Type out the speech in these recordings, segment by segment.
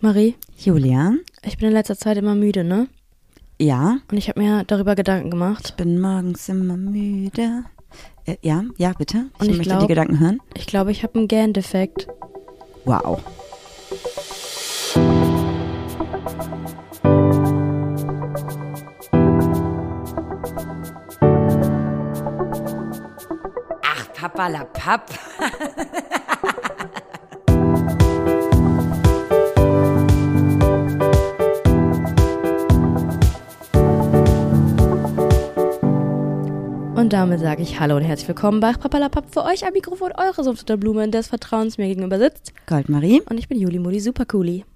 Marie, Julia? ich bin in letzter Zeit immer müde, ne? Ja, Und ich habe mir darüber Gedanken gemacht. ich bin morgens immer müde. Äh, ja, ja, bitte. Ich, Und ich möchte glaub- die Gedanken hören. Ich glaube, ich habe einen Gendefekt. Wow. Ach, Papa la Papp. Und damit sage ich Hallo und herzlich willkommen bei Papalapap für euch am Mikrofon, eure Sumpf der Blume des Vertrauens mir gegenüber sitzt. Goldmarie? Und ich bin Juli Mudi Supercooli.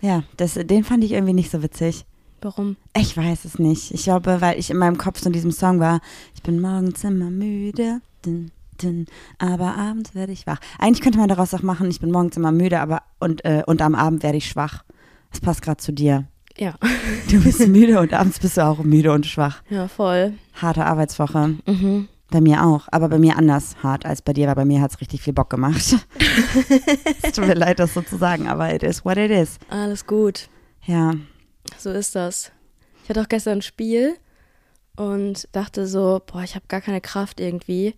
Ja, das, den fand ich irgendwie nicht so witzig. Warum? Ich weiß es nicht. Ich glaube, weil ich in meinem Kopf so in diesem Song war, ich bin morgens immer müde, dün, dün, aber abends werde ich wach. Eigentlich könnte man daraus auch machen, ich bin morgens immer müde, aber und, äh, und am Abend werde ich schwach. Das passt gerade zu dir. Ja, Du bist müde und abends bist du auch müde und schwach. ja, voll. Harte Arbeitswoche. Mhm. Bei mir auch, aber bei mir anders hart als bei dir, weil bei mir hat es richtig viel Bock gemacht. es tut mir leid, das so zu sagen, aber it is what it is. Alles gut. Ja, So ist das. Ich hatte auch gestern ein Spiel und dachte so, boah, ich habe gar keine Kraft irgendwie.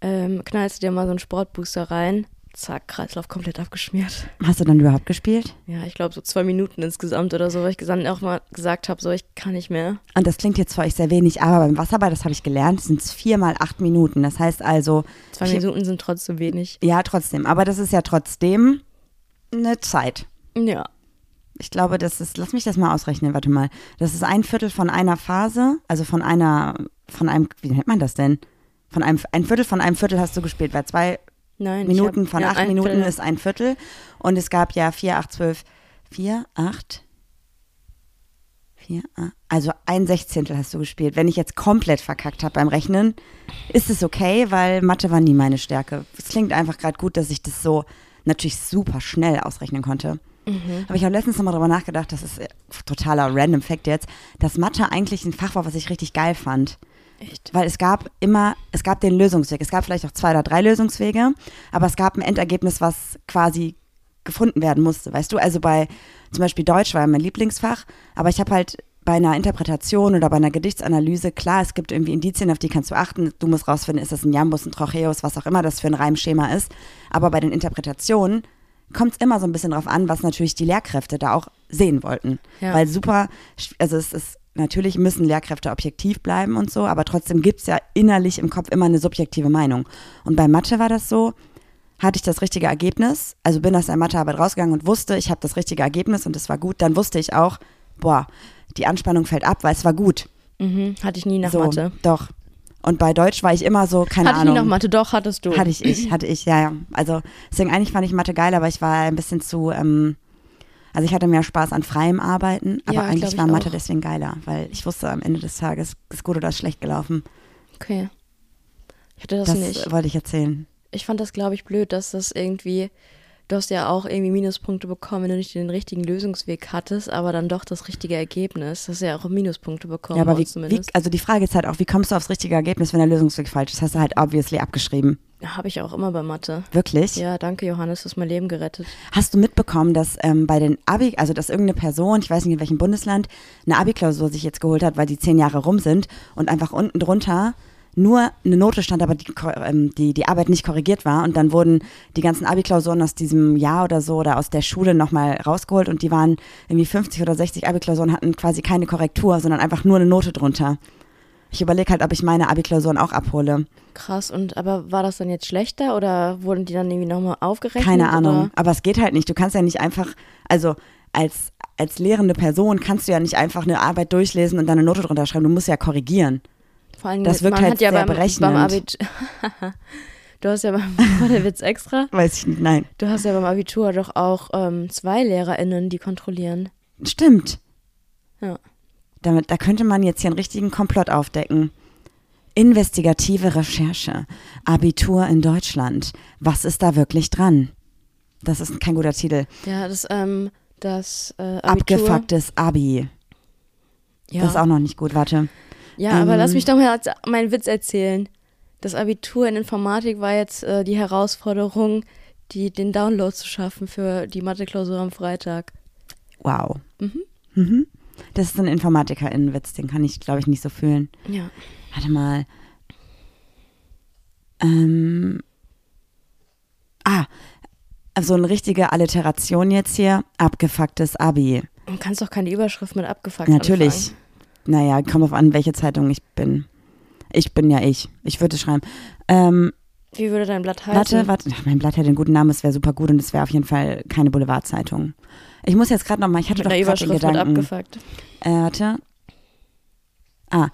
Ähm, knallst du dir mal so einen Sportbooster rein. Zack, Kreislauf komplett abgeschmiert. hast du dann überhaupt gespielt? Ja, ich glaube so zwei Minuten insgesamt oder so, weil ich dann auch mal gesagt habe, so ich kann nicht mehr. Und das klingt jetzt für euch sehr wenig, aber beim Wasserball, das habe ich gelernt, sind es vier mal acht Minuten. Das heißt also, Zwei Minuten sind trotzdem wenig. ja, trotzdem. Aber das ist ja trotzdem eine Zeit. Ja. Ich glaube, das ist, lass mich das mal ausrechnen, warte mal. Das ist ein Viertel von einer Phase, also von einer, von einem, wie nennt man das denn? Von einem, ein Viertel von einem Viertel hast du gespielt, weil zwei Nein. Minuten hab- von ja, acht Minuten Viertel. ist ein Viertel. Und es gab ja vier, acht, zwölf, vier, acht, vier, acht, also ein Sechzehntel hast du gespielt. Wenn ich jetzt komplett verkackt habe beim Rechnen, ist es okay, weil Mathe war nie meine Stärke. Es klingt einfach gerade gut, dass ich das so natürlich super schnell ausrechnen konnte. Mhm. Aber ich habe letztens nochmal drüber nachgedacht, das ist äh, totaler random Fact jetzt, dass Mathe eigentlich ein Fach war, was ich richtig geil fand. Echt? Weil es gab immer, es gab den Lösungsweg. Es gab vielleicht auch zwei oder drei Lösungswege, aber es gab ein Endergebnis, was quasi gefunden werden musste. Weißt du, also bei zum Beispiel Deutsch war ja mein Lieblingsfach, aber ich habe halt bei einer Interpretation oder bei einer Gedichtsanalyse, klar, es gibt irgendwie Indizien, auf die kannst du achten. Du musst rausfinden, ist das ein Jambus, ein Trocheus, was auch immer das für ein Reimschema ist. Aber bei den Interpretationen kommt es immer so ein bisschen drauf an, was natürlich die Lehrkräfte da auch sehen wollten. Ja. Weil super, also es ist, natürlich müssen Lehrkräfte objektiv bleiben und so, aber trotzdem gibt es ja innerlich im Kopf immer eine subjektive Meinung. Und bei Mathe war das so, hatte ich das richtige Ergebnis, also bin aus der Mathearbeit rausgegangen und wusste, ich habe das richtige Ergebnis und es war gut, dann wusste ich auch, boah, die Anspannung fällt ab, weil es war gut. Mhm. Hatte ich nie nach so, Mathe. Doch. Und bei Deutsch war ich immer so, keine Hatte ich Ahnung. nie nach Mathe? Doch, hattest du. Hatte ich, ich, hatte ich, ja, ja. Also deswegen eigentlich fand ich Mathe geil, aber ich war ein bisschen zu, ähm, also ich hatte mehr Spaß an freiem Arbeiten, aber Ja, eigentlich ich war Mathe auch. deswegen geiler, weil ich wusste am Ende des Tages, ist gut oder ist schlecht gelaufen. Okay. Ich hatte das, Das, nicht. wollte ich erzählen. Ich fand das, glaube ich, blöd, dass das irgendwie. Du hast ja auch irgendwie Minuspunkte bekommen, wenn du nicht den richtigen Lösungsweg hattest, aber dann doch das richtige Ergebnis. Das ist ja auch Minuspunkte bekommen. Ja, aber wie, wie, also die Frage ist halt auch, wie kommst du aufs richtige Ergebnis, wenn der Lösungsweg falsch ist? Hast du halt obviously abgeschrieben. Habe ich auch immer bei Mathe. Wirklich? Ja, danke Johannes, du hast mein Leben gerettet. Hast du mitbekommen, dass ähm, bei den Abi, also dass irgendeine Person, ich weiß nicht in welchem Bundesland, eine Abi-Klausur sich jetzt geholt hat, weil die zehn Jahre rum sind und einfach unten drunter nur eine Note stand, aber die, ähm, die, die Arbeit nicht korrigiert war und dann wurden die ganzen Abi-Klausuren aus diesem Jahr oder so oder aus der Schule nochmal rausgeholt und die waren irgendwie 50 oder 60 Abi-Klausuren hatten quasi keine Korrektur, sondern einfach nur eine Note drunter. Ich überlege halt, ob ich meine Abi-Klausuren auch abhole. Krass, und aber war das dann jetzt schlechter oder wurden die dann irgendwie nochmal aufgerechnet? Keine Ahnung. Oder? Aber es geht halt nicht. Du kannst ja nicht einfach, also als, als lehrende Person kannst du ja nicht einfach eine Arbeit durchlesen und dann eine Note drunter schreiben. Du musst ja korrigieren. Vor allem, Das wirkt man halt hat ja sehr beim, berechnend. beim Abitur. du hast ja beim, war der Witz extra? Weiß ich nicht. Nein. Du hast ja beim Abitur doch auch ähm, zwei LehrerInnen, die kontrollieren. Stimmt. Ja. Damit, da könnte man jetzt hier einen richtigen Komplott aufdecken. Investigative Recherche. Abitur in Deutschland. Was ist da wirklich dran? Das ist kein guter Titel. Ja, das, ähm, das äh, Abitur. Abgefucktes Abi. Ja, Das ist auch noch nicht gut. Warte. ja aber ähm, lass mich doch mal meinen Witz erzählen. Das Abitur in Informatik war jetzt äh, die Herausforderung, die, den Download zu schaffen für die Mathe-Klausur am Freitag. Wow. Mhm. Mhm. Das ist ein InformatikerInnenwitz, den kann ich, glaube ich, nicht so fühlen. Ja. Warte mal. Ähm. Ah, also eine richtige Alliteration jetzt hier. Abgefucktes Abi. Du kannst doch keine Überschrift mit abgefuckt Natürlich. anfangen. Naja, kommt auf an, welche Zeitung ich bin. Ich bin ja ich. Ich würde schreiben. Ähm, Wie würde dein Blatt heißen? warte, warte. Ach, mein Blatt hat einen guten Namen, es wäre super gut und es wäre auf jeden Fall keine Boulevardzeitung. Ich muss jetzt gerade nochmal, ich hatte Mit doch gerade den Gedanken. abgefuckt. Äh, warte. Ah.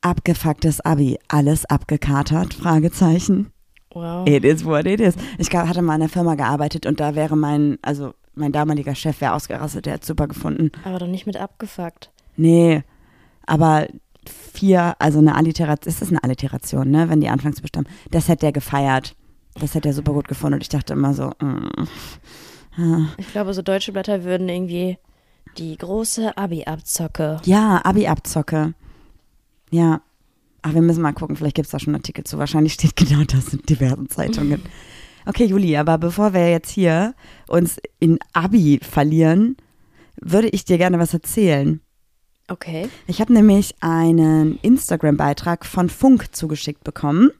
Abgefucktes Abi. Alles abgekatert? Fragezeichen. Wow. It is what it is. Ich hatte mal in einer Firma gearbeitet und da wäre mein, also mein damaliger Chef wäre ausgerastet, der hat super gefunden. Aber doch nicht mit abgefuckt. Nee, aber vier, also eine Alliteration, ist das eine Alliteration, ne, wenn die Anfangsbuchstaben, das hätte er gefeiert. Das hätte er super gut gefunden und ich dachte immer so, mm, ah. Ich glaube, so deutsche Blätter würden irgendwie die große Abi-Abzocke. ja, Abi-Abzocke. Ja. Ach, wir müssen mal gucken, vielleicht gibt es da schon einen Artikel zu. Wahrscheinlich steht genau das in diversen Zeitungen. Okay, Juli, aber bevor wir jetzt hier uns in Abi verlieren, würde ich dir gerne was erzählen. Okay. Ich habe nämlich einen Instagram-Beitrag von Funk zugeschickt bekommen,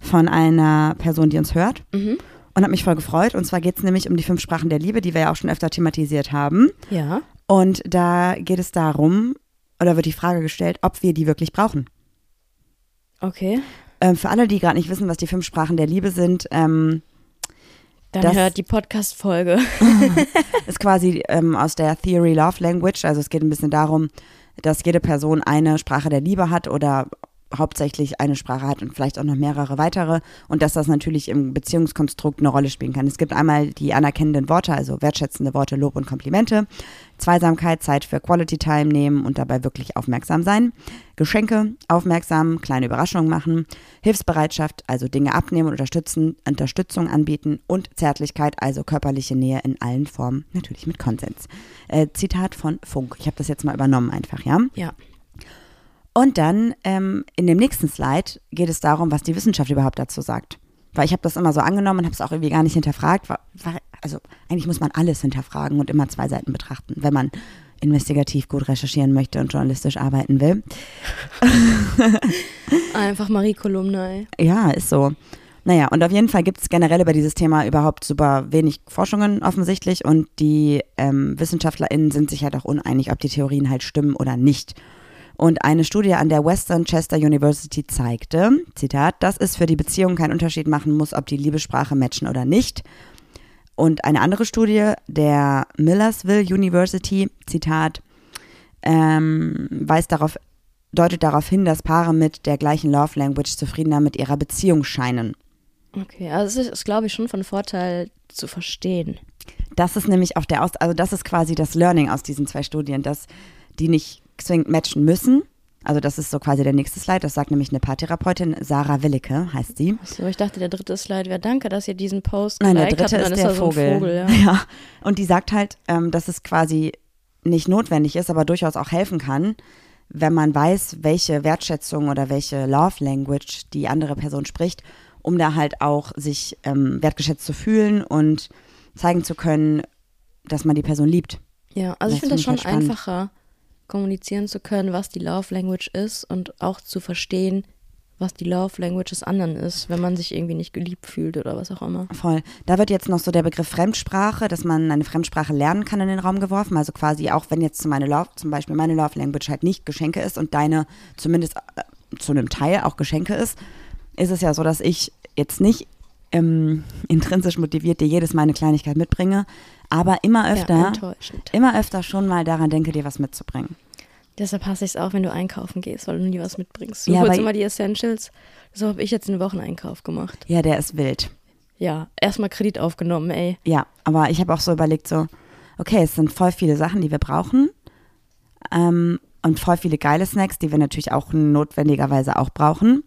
von einer Person, die uns hört. Mhm. Und habe mich voll gefreut. Und zwar geht es nämlich um die fünf Sprachen der Liebe, die wir ja auch schon öfter thematisiert haben. Ja. Und da geht es darum, oder wird die Frage gestellt, ob wir die wirklich brauchen. Okay. Ähm, für alle, die gerade nicht wissen, was die fünf Sprachen der Liebe sind, ähm, Dann Das- hört die Podcast-Folge. ist quasi ähm, aus der Theory Love Language. Also es geht ein bisschen darum, dass jede Person eine Sprache der Liebe hat oder hauptsächlich eine Sprache hat und vielleicht auch noch mehrere weitere und dass das natürlich im Beziehungskonstrukt eine Rolle spielen kann. Es gibt einmal die anerkennenden Worte, also wertschätzende Worte, Lob und Komplimente, Zweisamkeit, Zeit für Quality Time nehmen und dabei wirklich aufmerksam sein, Geschenke, aufmerksam, kleine Überraschungen machen, Hilfsbereitschaft, also Dinge abnehmen unterstützen, Unterstützung anbieten und Zärtlichkeit, also körperliche Nähe in allen Formen, natürlich mit Konsens. Äh, Zitat von Funk. Ich habe das jetzt mal übernommen einfach, ja? Ja. Und dann ähm, in dem nächsten Slide geht es darum, was die Wissenschaft überhaupt dazu sagt. Weil ich habe das immer so angenommen und habe es auch irgendwie gar nicht hinterfragt. War, war, also eigentlich muss man alles hinterfragen und immer zwei Seiten betrachten, wenn man investigativ gut recherchieren möchte und journalistisch arbeiten will. Einfach Marie Kolumna, ey. Ja, ist so. Naja, und auf jeden Fall gibt es generell über dieses Thema überhaupt super wenig Forschungen offensichtlich und die ähm, WissenschaftlerInnen sind sich halt auch uneinig, ob die Theorien halt stimmen oder nicht. Und eine Studie an der Western Chester University zeigte, Zitat, dass es für die Beziehung keinen Unterschied machen muss, ob die Liebessprache matchen oder nicht. Und eine andere Studie der Millersville University, Zitat, ähm, weist darauf, deutet darauf hin, dass Paare mit der gleichen Love Language zufriedener mit ihrer Beziehung scheinen. Okay, also es ist, ist glaube ich, schon von Vorteil zu verstehen. Das ist nämlich auch der Aus, also das ist quasi das Learning aus diesen zwei Studien, dass die nicht zwingend matchen müssen. Also das ist so quasi der nächste Slide. Das sagt nämlich eine Paartherapeutin, Sarah Willicke heißt sie. So, ich dachte, der dritte Slide wäre danke, dass ihr diesen Post Nein, der dritte habt. ist der so Vogel. ein Vogel ja. ja. Und die sagt halt, ähm, dass es quasi nicht notwendig ist, aber durchaus auch helfen kann, wenn man weiß, welche Wertschätzung oder welche Love Language die andere Person spricht, um da halt auch sich ähm, wertgeschätzt zu fühlen und zeigen zu können, dass man die Person liebt. Ja, also ich Das finde das schon ich spannend. einfacher, kommunizieren zu können, was die Love Language ist und auch zu verstehen, was die Love Language des anderen ist, wenn man sich irgendwie nicht geliebt fühlt oder was auch immer. Voll. Da wird jetzt noch so der Begriff Fremdsprache, dass man eine Fremdsprache lernen kann, in den Raum geworfen. Also quasi auch wenn jetzt meine Love, zum Beispiel meine Love Language halt nicht Geschenke ist und deine zumindest äh, zu einem Teil auch Geschenke ist, ist es ja so, dass ich jetzt nicht ähm, intrinsisch motiviert dir jedes Mal eine Kleinigkeit mitbringe, aber immer Ja, öfter, enttäuschend. immer öfter schon mal daran denke, dir was mitzubringen. Deshalb hasse ich es auch, wenn du einkaufen gehst, weil du nie was mitbringst. Du Ja, holst immer die Essentials. So habe ich jetzt einen Wocheneinkauf gemacht. Ja, der ist wild. Ja, erstmal Kredit aufgenommen, ey. Ja, aber ich habe auch so überlegt, so, okay, es sind voll viele Sachen, die wir brauchen. Ähm, und voll viele geile Snacks, die wir natürlich auch notwendigerweise auch brauchen.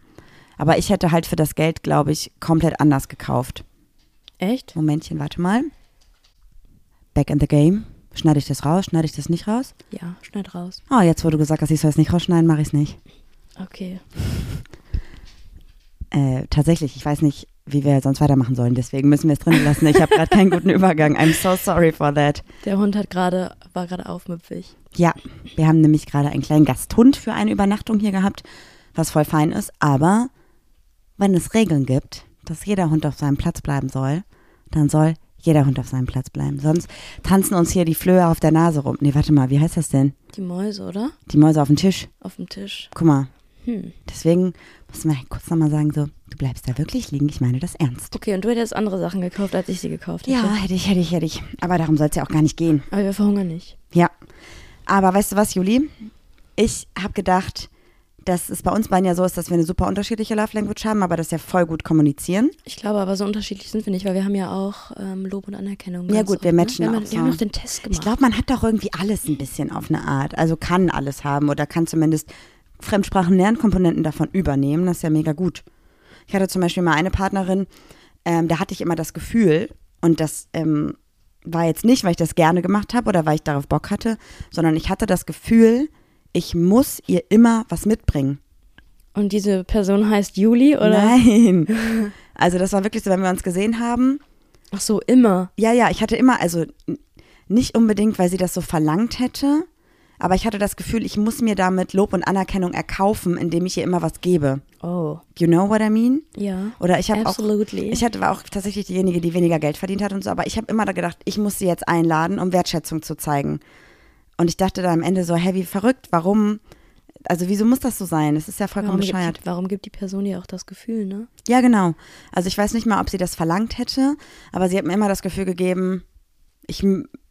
Aber ich hätte halt für das Geld, glaube ich, komplett anders gekauft. Echt? Momentchen, warte mal. Back in the game. Schneide ich das raus? Schneide ich das nicht raus? Ja, schneid raus. Oh, jetzt, wo du gesagt hast, ich soll es nicht rausschneiden, mache ich es nicht. Okay. Äh, tatsächlich, ich weiß nicht, wie wir sonst weitermachen sollen. Deswegen müssen wir es drin lassen. Ich habe gerade keinen guten Übergang. I'm so sorry for that. Der Hund hat gerade, war gerade aufmüpfig. Ja, wir haben nämlich gerade einen kleinen Gasthund für eine Übernachtung hier gehabt, was voll fein ist. Aber wenn es Regeln gibt, dass jeder Hund auf seinem Platz bleiben soll, dann soll jeder Hund auf seinem Platz bleiben. Sonst tanzen uns hier die Flöhe auf der Nase rum. Nee, warte mal, wie heißt das denn? Die Mäuse, oder? Die Mäuse auf dem Tisch. Auf dem Tisch. Guck mal. Hm. Deswegen muss man kurz nochmal sagen, so, du bleibst da wirklich liegen, ich meine das ernst. Okay, und du hättest andere Sachen gekauft, als ich sie gekauft hätte. Ja, hätte ich, hätte ich, hätte ich. Aber darum soll es ja auch gar nicht gehen. Aber wir verhungern nicht. Ja. Aber weißt du was, Juli? Ich habe gedacht, dass es bei uns beiden ja so ist, dass wir eine super unterschiedliche Love Language haben, aber das ja voll gut kommunizieren. Ich glaube aber, so unterschiedlich sind wir nicht, weil wir haben ja auch ähm, Lob und Anerkennung. Ja gut, oft, wir matchen ne? wir auch so. Wir haben noch den Test gemacht. Ich glaube, man hat doch irgendwie alles ein bisschen auf eine Art. Also kann alles haben oder kann zumindest Fremdsprachen-Lernkomponenten davon übernehmen. Das ist ja mega gut. Ich hatte zum Beispiel mal eine Partnerin, ähm, da hatte ich immer das Gefühl, und das ähm, war jetzt nicht, weil ich das gerne gemacht habe oder weil ich darauf Bock hatte, sondern ich hatte das Gefühl, ich muss ihr immer was mitbringen. und diese Person heißt Juli, oder? Nein. Also das war wirklich so, wenn wir uns gesehen haben, Ach so, immer. Ja, ja, ich hatte immer, also nicht unbedingt, weil sie das so verlangt hätte, aber ich hatte das Gefühl, ich muss mir damit Lob und Anerkennung erkaufen, indem ich ihr immer was gebe. Oh, You know what I mean? ja. Oder ich habe auch, Absolutely. ich hatte, war auch tatsächlich diejenige, die weniger Geld verdient hat und so, aber ich habe immer da gedacht, ich muss sie jetzt einladen, um Wertschätzung zu zeigen. Und ich dachte da am Ende so, hey, wie verrückt, warum? Also wieso muss das so sein? Es ist ja vollkommen warum, bescheuert. gibt, warum gibt die Person dir auch das Gefühl, ne? Ja, genau. Also ich weiß nicht mal, ob sie das verlangt hätte, aber sie hat mir immer das Gefühl gegeben, ich,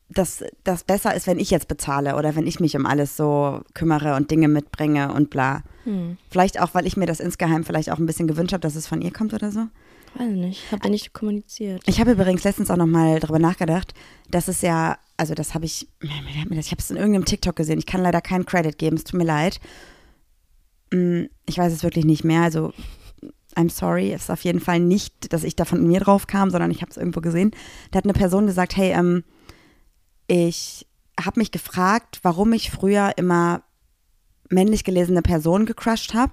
dass das besser ist, wenn ich jetzt bezahle oder wenn ich mich um alles so kümmere und Dinge mitbringe und bla. Hm. Vielleicht auch, weil ich mir das insgeheim vielleicht auch ein bisschen gewünscht habe, dass es von ihr kommt oder so. Weiß nicht. Habt ihr nicht kommuniziert? Ich habe übrigens letztens auch noch mal darüber nachgedacht, dass es ja, also das habe ich, ich habe es in irgendeinem TikTok gesehen. Ich kann leider keinen Credit geben, es tut mir leid. Mm, Ich weiß es wirklich nicht mehr. Also I'm sorry, es ist auf jeden Fall nicht, dass ich da von mir drauf kam, sondern ich habe es irgendwo gesehen. Da hat eine Person gesagt, hey, ähm, ich habe mich gefragt, warum ich früher immer männlich gelesene Personen gecrushed habe.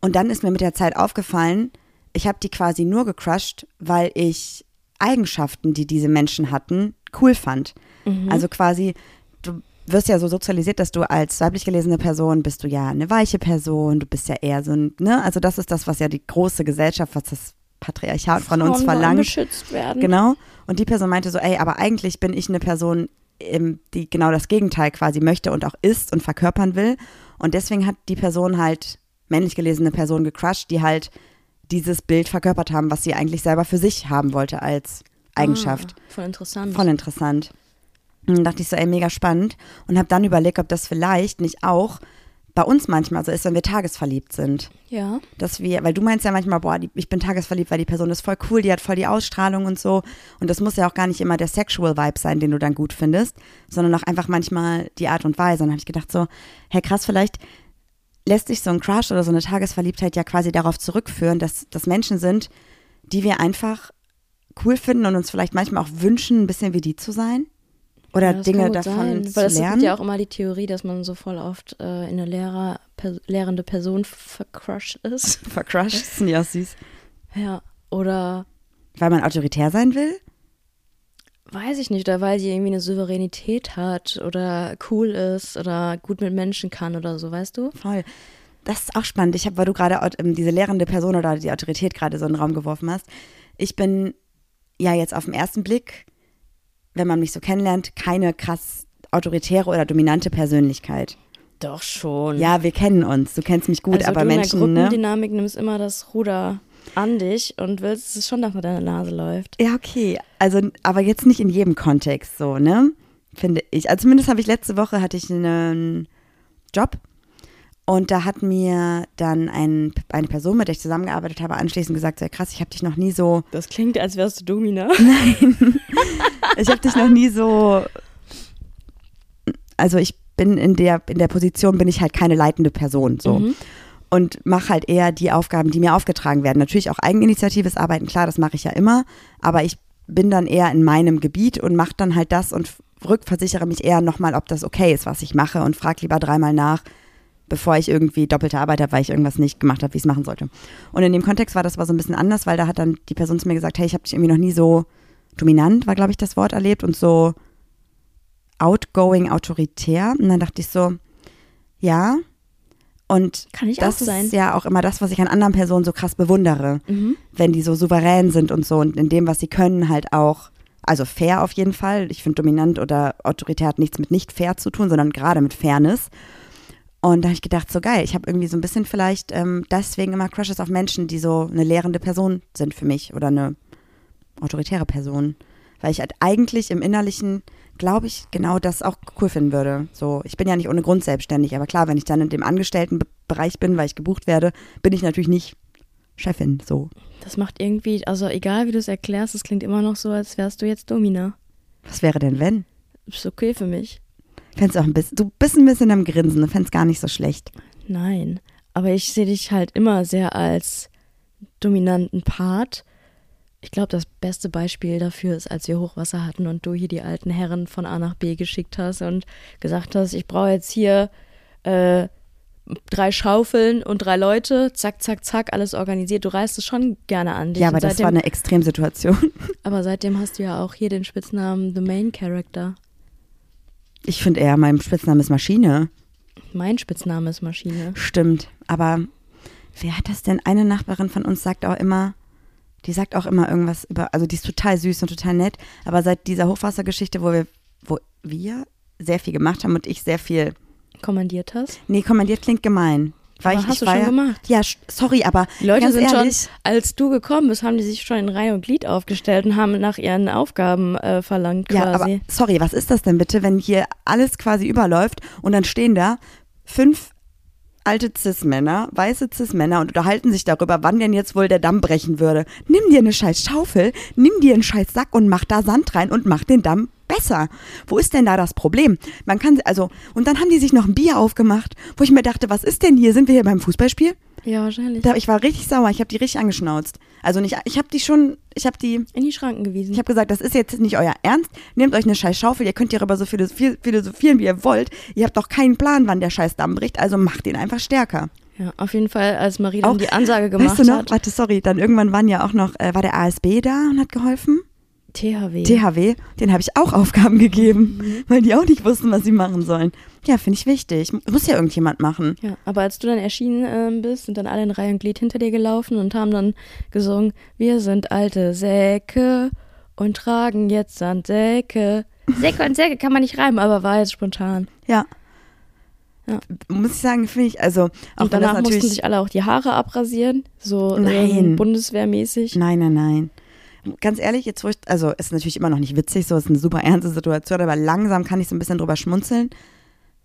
Und dann ist mir mit der Zeit aufgefallen, ich habe die quasi nur gecrushed, weil ich Eigenschaften, die diese Menschen hatten, cool fand. Also quasi, du wirst ja so sozialisiert, dass du als weiblich gelesene Person bist du ja eine weiche Person, du bist ja eher so ein, ne? Also das ist das, was ja die große Gesellschaft, was das Patriarchat von uns verlangt. beschützt werden. Genau. Und die Person meinte so, ey, aber eigentlich bin ich eine Person, ähm, die genau das Gegenteil quasi möchte und auch ist und verkörpern will. Und deswegen hat die Person halt männlich gelesene Person gecrushed, die halt dieses Bild verkörpert haben, was sie eigentlich selber für sich haben wollte als Eigenschaft. Ah, voll interessant. Voll interessant. Und dann dachte ich so, ey, mega spannend. Und habe dann überlegt, ob das vielleicht nicht auch bei uns manchmal so ist, wenn wir tagesverliebt sind ja. dass wir, weil du meinst ja manchmal, boah, die, ich bin tagesverliebt, weil die Person ist voll cool, die hat voll die Ausstrahlung und so. Und das muss ja auch gar nicht immer der Sexual Vibe sein, den du dann gut findest, sondern auch einfach manchmal die Art und Weise. Und dann habe ich gedacht so, hey krass, vielleicht lässt sich so ein Crush oder so eine Tagesverliebtheit ja quasi darauf zurückführen, dass das Menschen sind, die wir einfach cool finden und uns vielleicht manchmal auch wünschen, ein bisschen wie die zu sein. Oder Ja, das Dinge davon sein, zu Weil es lernen. gibt ja auch immer die Theorie, dass man so voll oft äh, in eine Lehrer, per, lehrende Person vercrushed ist. Vercrushed, ist ja süß. Ja. Oder Weil man autoritär sein will? weiß ich nicht, oder weil sie irgendwie eine Souveränität hat oder cool ist oder gut mit Menschen kann oder so, weißt du? Voll. Das ist auch spannend. Ich habe, weil du gerade ähm, diese lehrende Person oder die Autorität gerade so in den Raum geworfen hast. Ich bin ja jetzt auf den ersten Blick, wenn man mich so kennenlernt, keine krass autoritäre oder dominante Persönlichkeit. Doch schon. Ja, wir kennen uns. Du kennst mich gut, also aber du Menschen, in der ne? Gruppendynamik nimmst immer das Ruder an dich und willst, dass es schon nach deiner Nase läuft. Ja, okay. Also, aber jetzt nicht in jedem Kontext so, ne? Finde ich. Also zumindest habe ich letzte Woche hatte ich einen Job und da hat mir dann ein, eine Person, mit der ich zusammengearbeitet habe, anschließend gesagt, ja, krass, ich habe dich noch nie so, Das klingt, als wärst du Domina. ich habe dich noch nie so, also ich bin in der, in der Position, bin ich halt keine leitende Person, so. Mhm. und mache halt eher die Aufgaben, die mir aufgetragen werden. Natürlich auch eigeninitiatives Arbeiten, klar, das mache ich ja immer, aber ich bin dann eher in meinem Gebiet und mache dann halt das und rückversichere mich eher nochmal, ob das okay ist, was ich mache und frage lieber dreimal nach, bevor ich irgendwie doppelte Arbeit habe, weil ich irgendwas nicht gemacht habe, wie ich es machen sollte. Und in dem Kontext war das aber so ein bisschen anders, weil da hat dann die Person zu mir gesagt, hey, ich habe dich irgendwie noch nie so dominant, war glaube ich das Wort erlebt und so outgoing, autoritär. Und dann dachte ich so, ja. Und Kann ich das auch sein. ist ja auch immer das, was ich an anderen Personen so krass bewundere, Mhm. wenn die so souverän sind und so und in dem, was sie können, halt auch, also fair auf jeden Fall. Ich finde, dominant oder autoritär hat nichts mit nicht fair zu tun, sondern gerade mit Fairness. Und da habe ich gedacht, so geil, ich habe irgendwie so ein bisschen vielleicht ähm, deswegen immer Crushes auf Menschen, die so eine lehrende Person sind für mich oder eine autoritäre Person. Weil ich halt eigentlich im Innerlichen, glaube ich, genau das auch cool finden würde. So, ich bin ja nicht ohne Grund selbstständig, aber klar, wenn ich dann in dem Angestelltenbereich bin, weil ich gebucht werde, bin ich natürlich nicht Chefin. So. Das macht irgendwie, also egal wie du es erklärst, es klingt immer noch so, als wärst du jetzt Domina. Was wäre denn, wenn? Ist okay für mich. Fändest du auch ein bisschen, du bist ein bisschen am Grinsen, du fändest gar nicht so schlecht. Nein. Aber ich sehe dich halt immer sehr als dominanten Part. Ich glaube, das beste Beispiel dafür ist, als wir Hochwasser hatten und du hier die alten Herren von A nach B geschickt hast und gesagt hast, ich brauche jetzt hier äh, drei Schaufeln und drei Leute, zack, zack, zack, alles organisiert. Du reißt es schon gerne an dich. Ja, aber Und das seitdem, war eine Extremsituation. aber seitdem hast du ja auch hier den Spitznamen The Main Character. Ich finde eher, mein Spitzname ist Maschine. Mein Spitzname ist Maschine. Stimmt, aber wer hat das denn? Eine Nachbarin von uns sagt auch immer, die sagt auch immer irgendwas über, also die ist total süß und total nett, aber seit dieser Hochwassergeschichte, wo wir, wo wir sehr viel gemacht haben und ich sehr viel, Kommandiert hast? nee, kommandiert klingt gemein. Weil Aber ich, hast ich du war schon ja, gemacht. Ja, sorry, aber Die Leute sind ehrlich, schon, als du gekommen bist, haben die sich schon in Reihe und Glied aufgestellt und haben nach ihren Aufgaben äh, verlangt Ja, aber quasi. sorry, was ist das denn bitte, wenn hier alles quasi überläuft und dann stehen da fünf alte Cis-Männer, weiße Cis-Männer und unterhalten sich darüber, wann denn jetzt wohl der Damm brechen würde. Nimm dir eine scheiß Schaufel, nimm dir einen scheiß Sack und mach da Sand rein und mach den Damm besser. Wo ist denn da das Problem? Man kann, also, und dann haben die sich noch ein Bier aufgemacht, wo ich mir dachte, was ist denn hier? Sind wir hier beim Fußballspiel? ja, wahrscheinlich. Da, ich war richtig sauer, ich habe die richtig angeschnauzt. Also nicht, ich habe die schon, ich habe die in die Schranken gewiesen. ich habe gesagt, das ist jetzt nicht euer Ernst. Nehmt euch eine scheiß Schaufel, ihr könnt hierüber so philosophi- philosophieren, wie ihr wollt. Ihr habt doch keinen Plan, wann der scheiß Damm bricht, also macht ihn einfach stärker. ja, auf jeden Fall, als Marie dann Auch- die Ansage gemacht weißt du noch, hat. warte, sorry, dann irgendwann waren ja auch noch, äh, war der ASB da und hat geholfen? THW. THW, den habe ich auch Aufgaben gegeben, Mhm. weil die auch nicht wussten, was sie machen sollen. Ja, finde ich wichtig. Muss ja irgendjemand machen. ja, aber als du dann erschienen ähm, bist, sind dann alle in Reihe und Glied hinter dir gelaufen und haben dann gesungen, wir sind alte Säcke und tragen jetzt Sandsäcke. Säcke und Säcke kann man nicht reimen, aber war jetzt spontan. Ja. Ja. Muss ich sagen, finde ich, also auch Und wenn das danach mussten natürlich. sich alle auch die Haare abrasieren, so Nein. ähm, bundeswehrmäßig. Nein, nein, nein. Ganz ehrlich, jetzt wo ich, also ist natürlich immer noch nicht witzig, so ist eine super ernste Situation, aber langsam kann ich so ein bisschen drüber schmunzeln.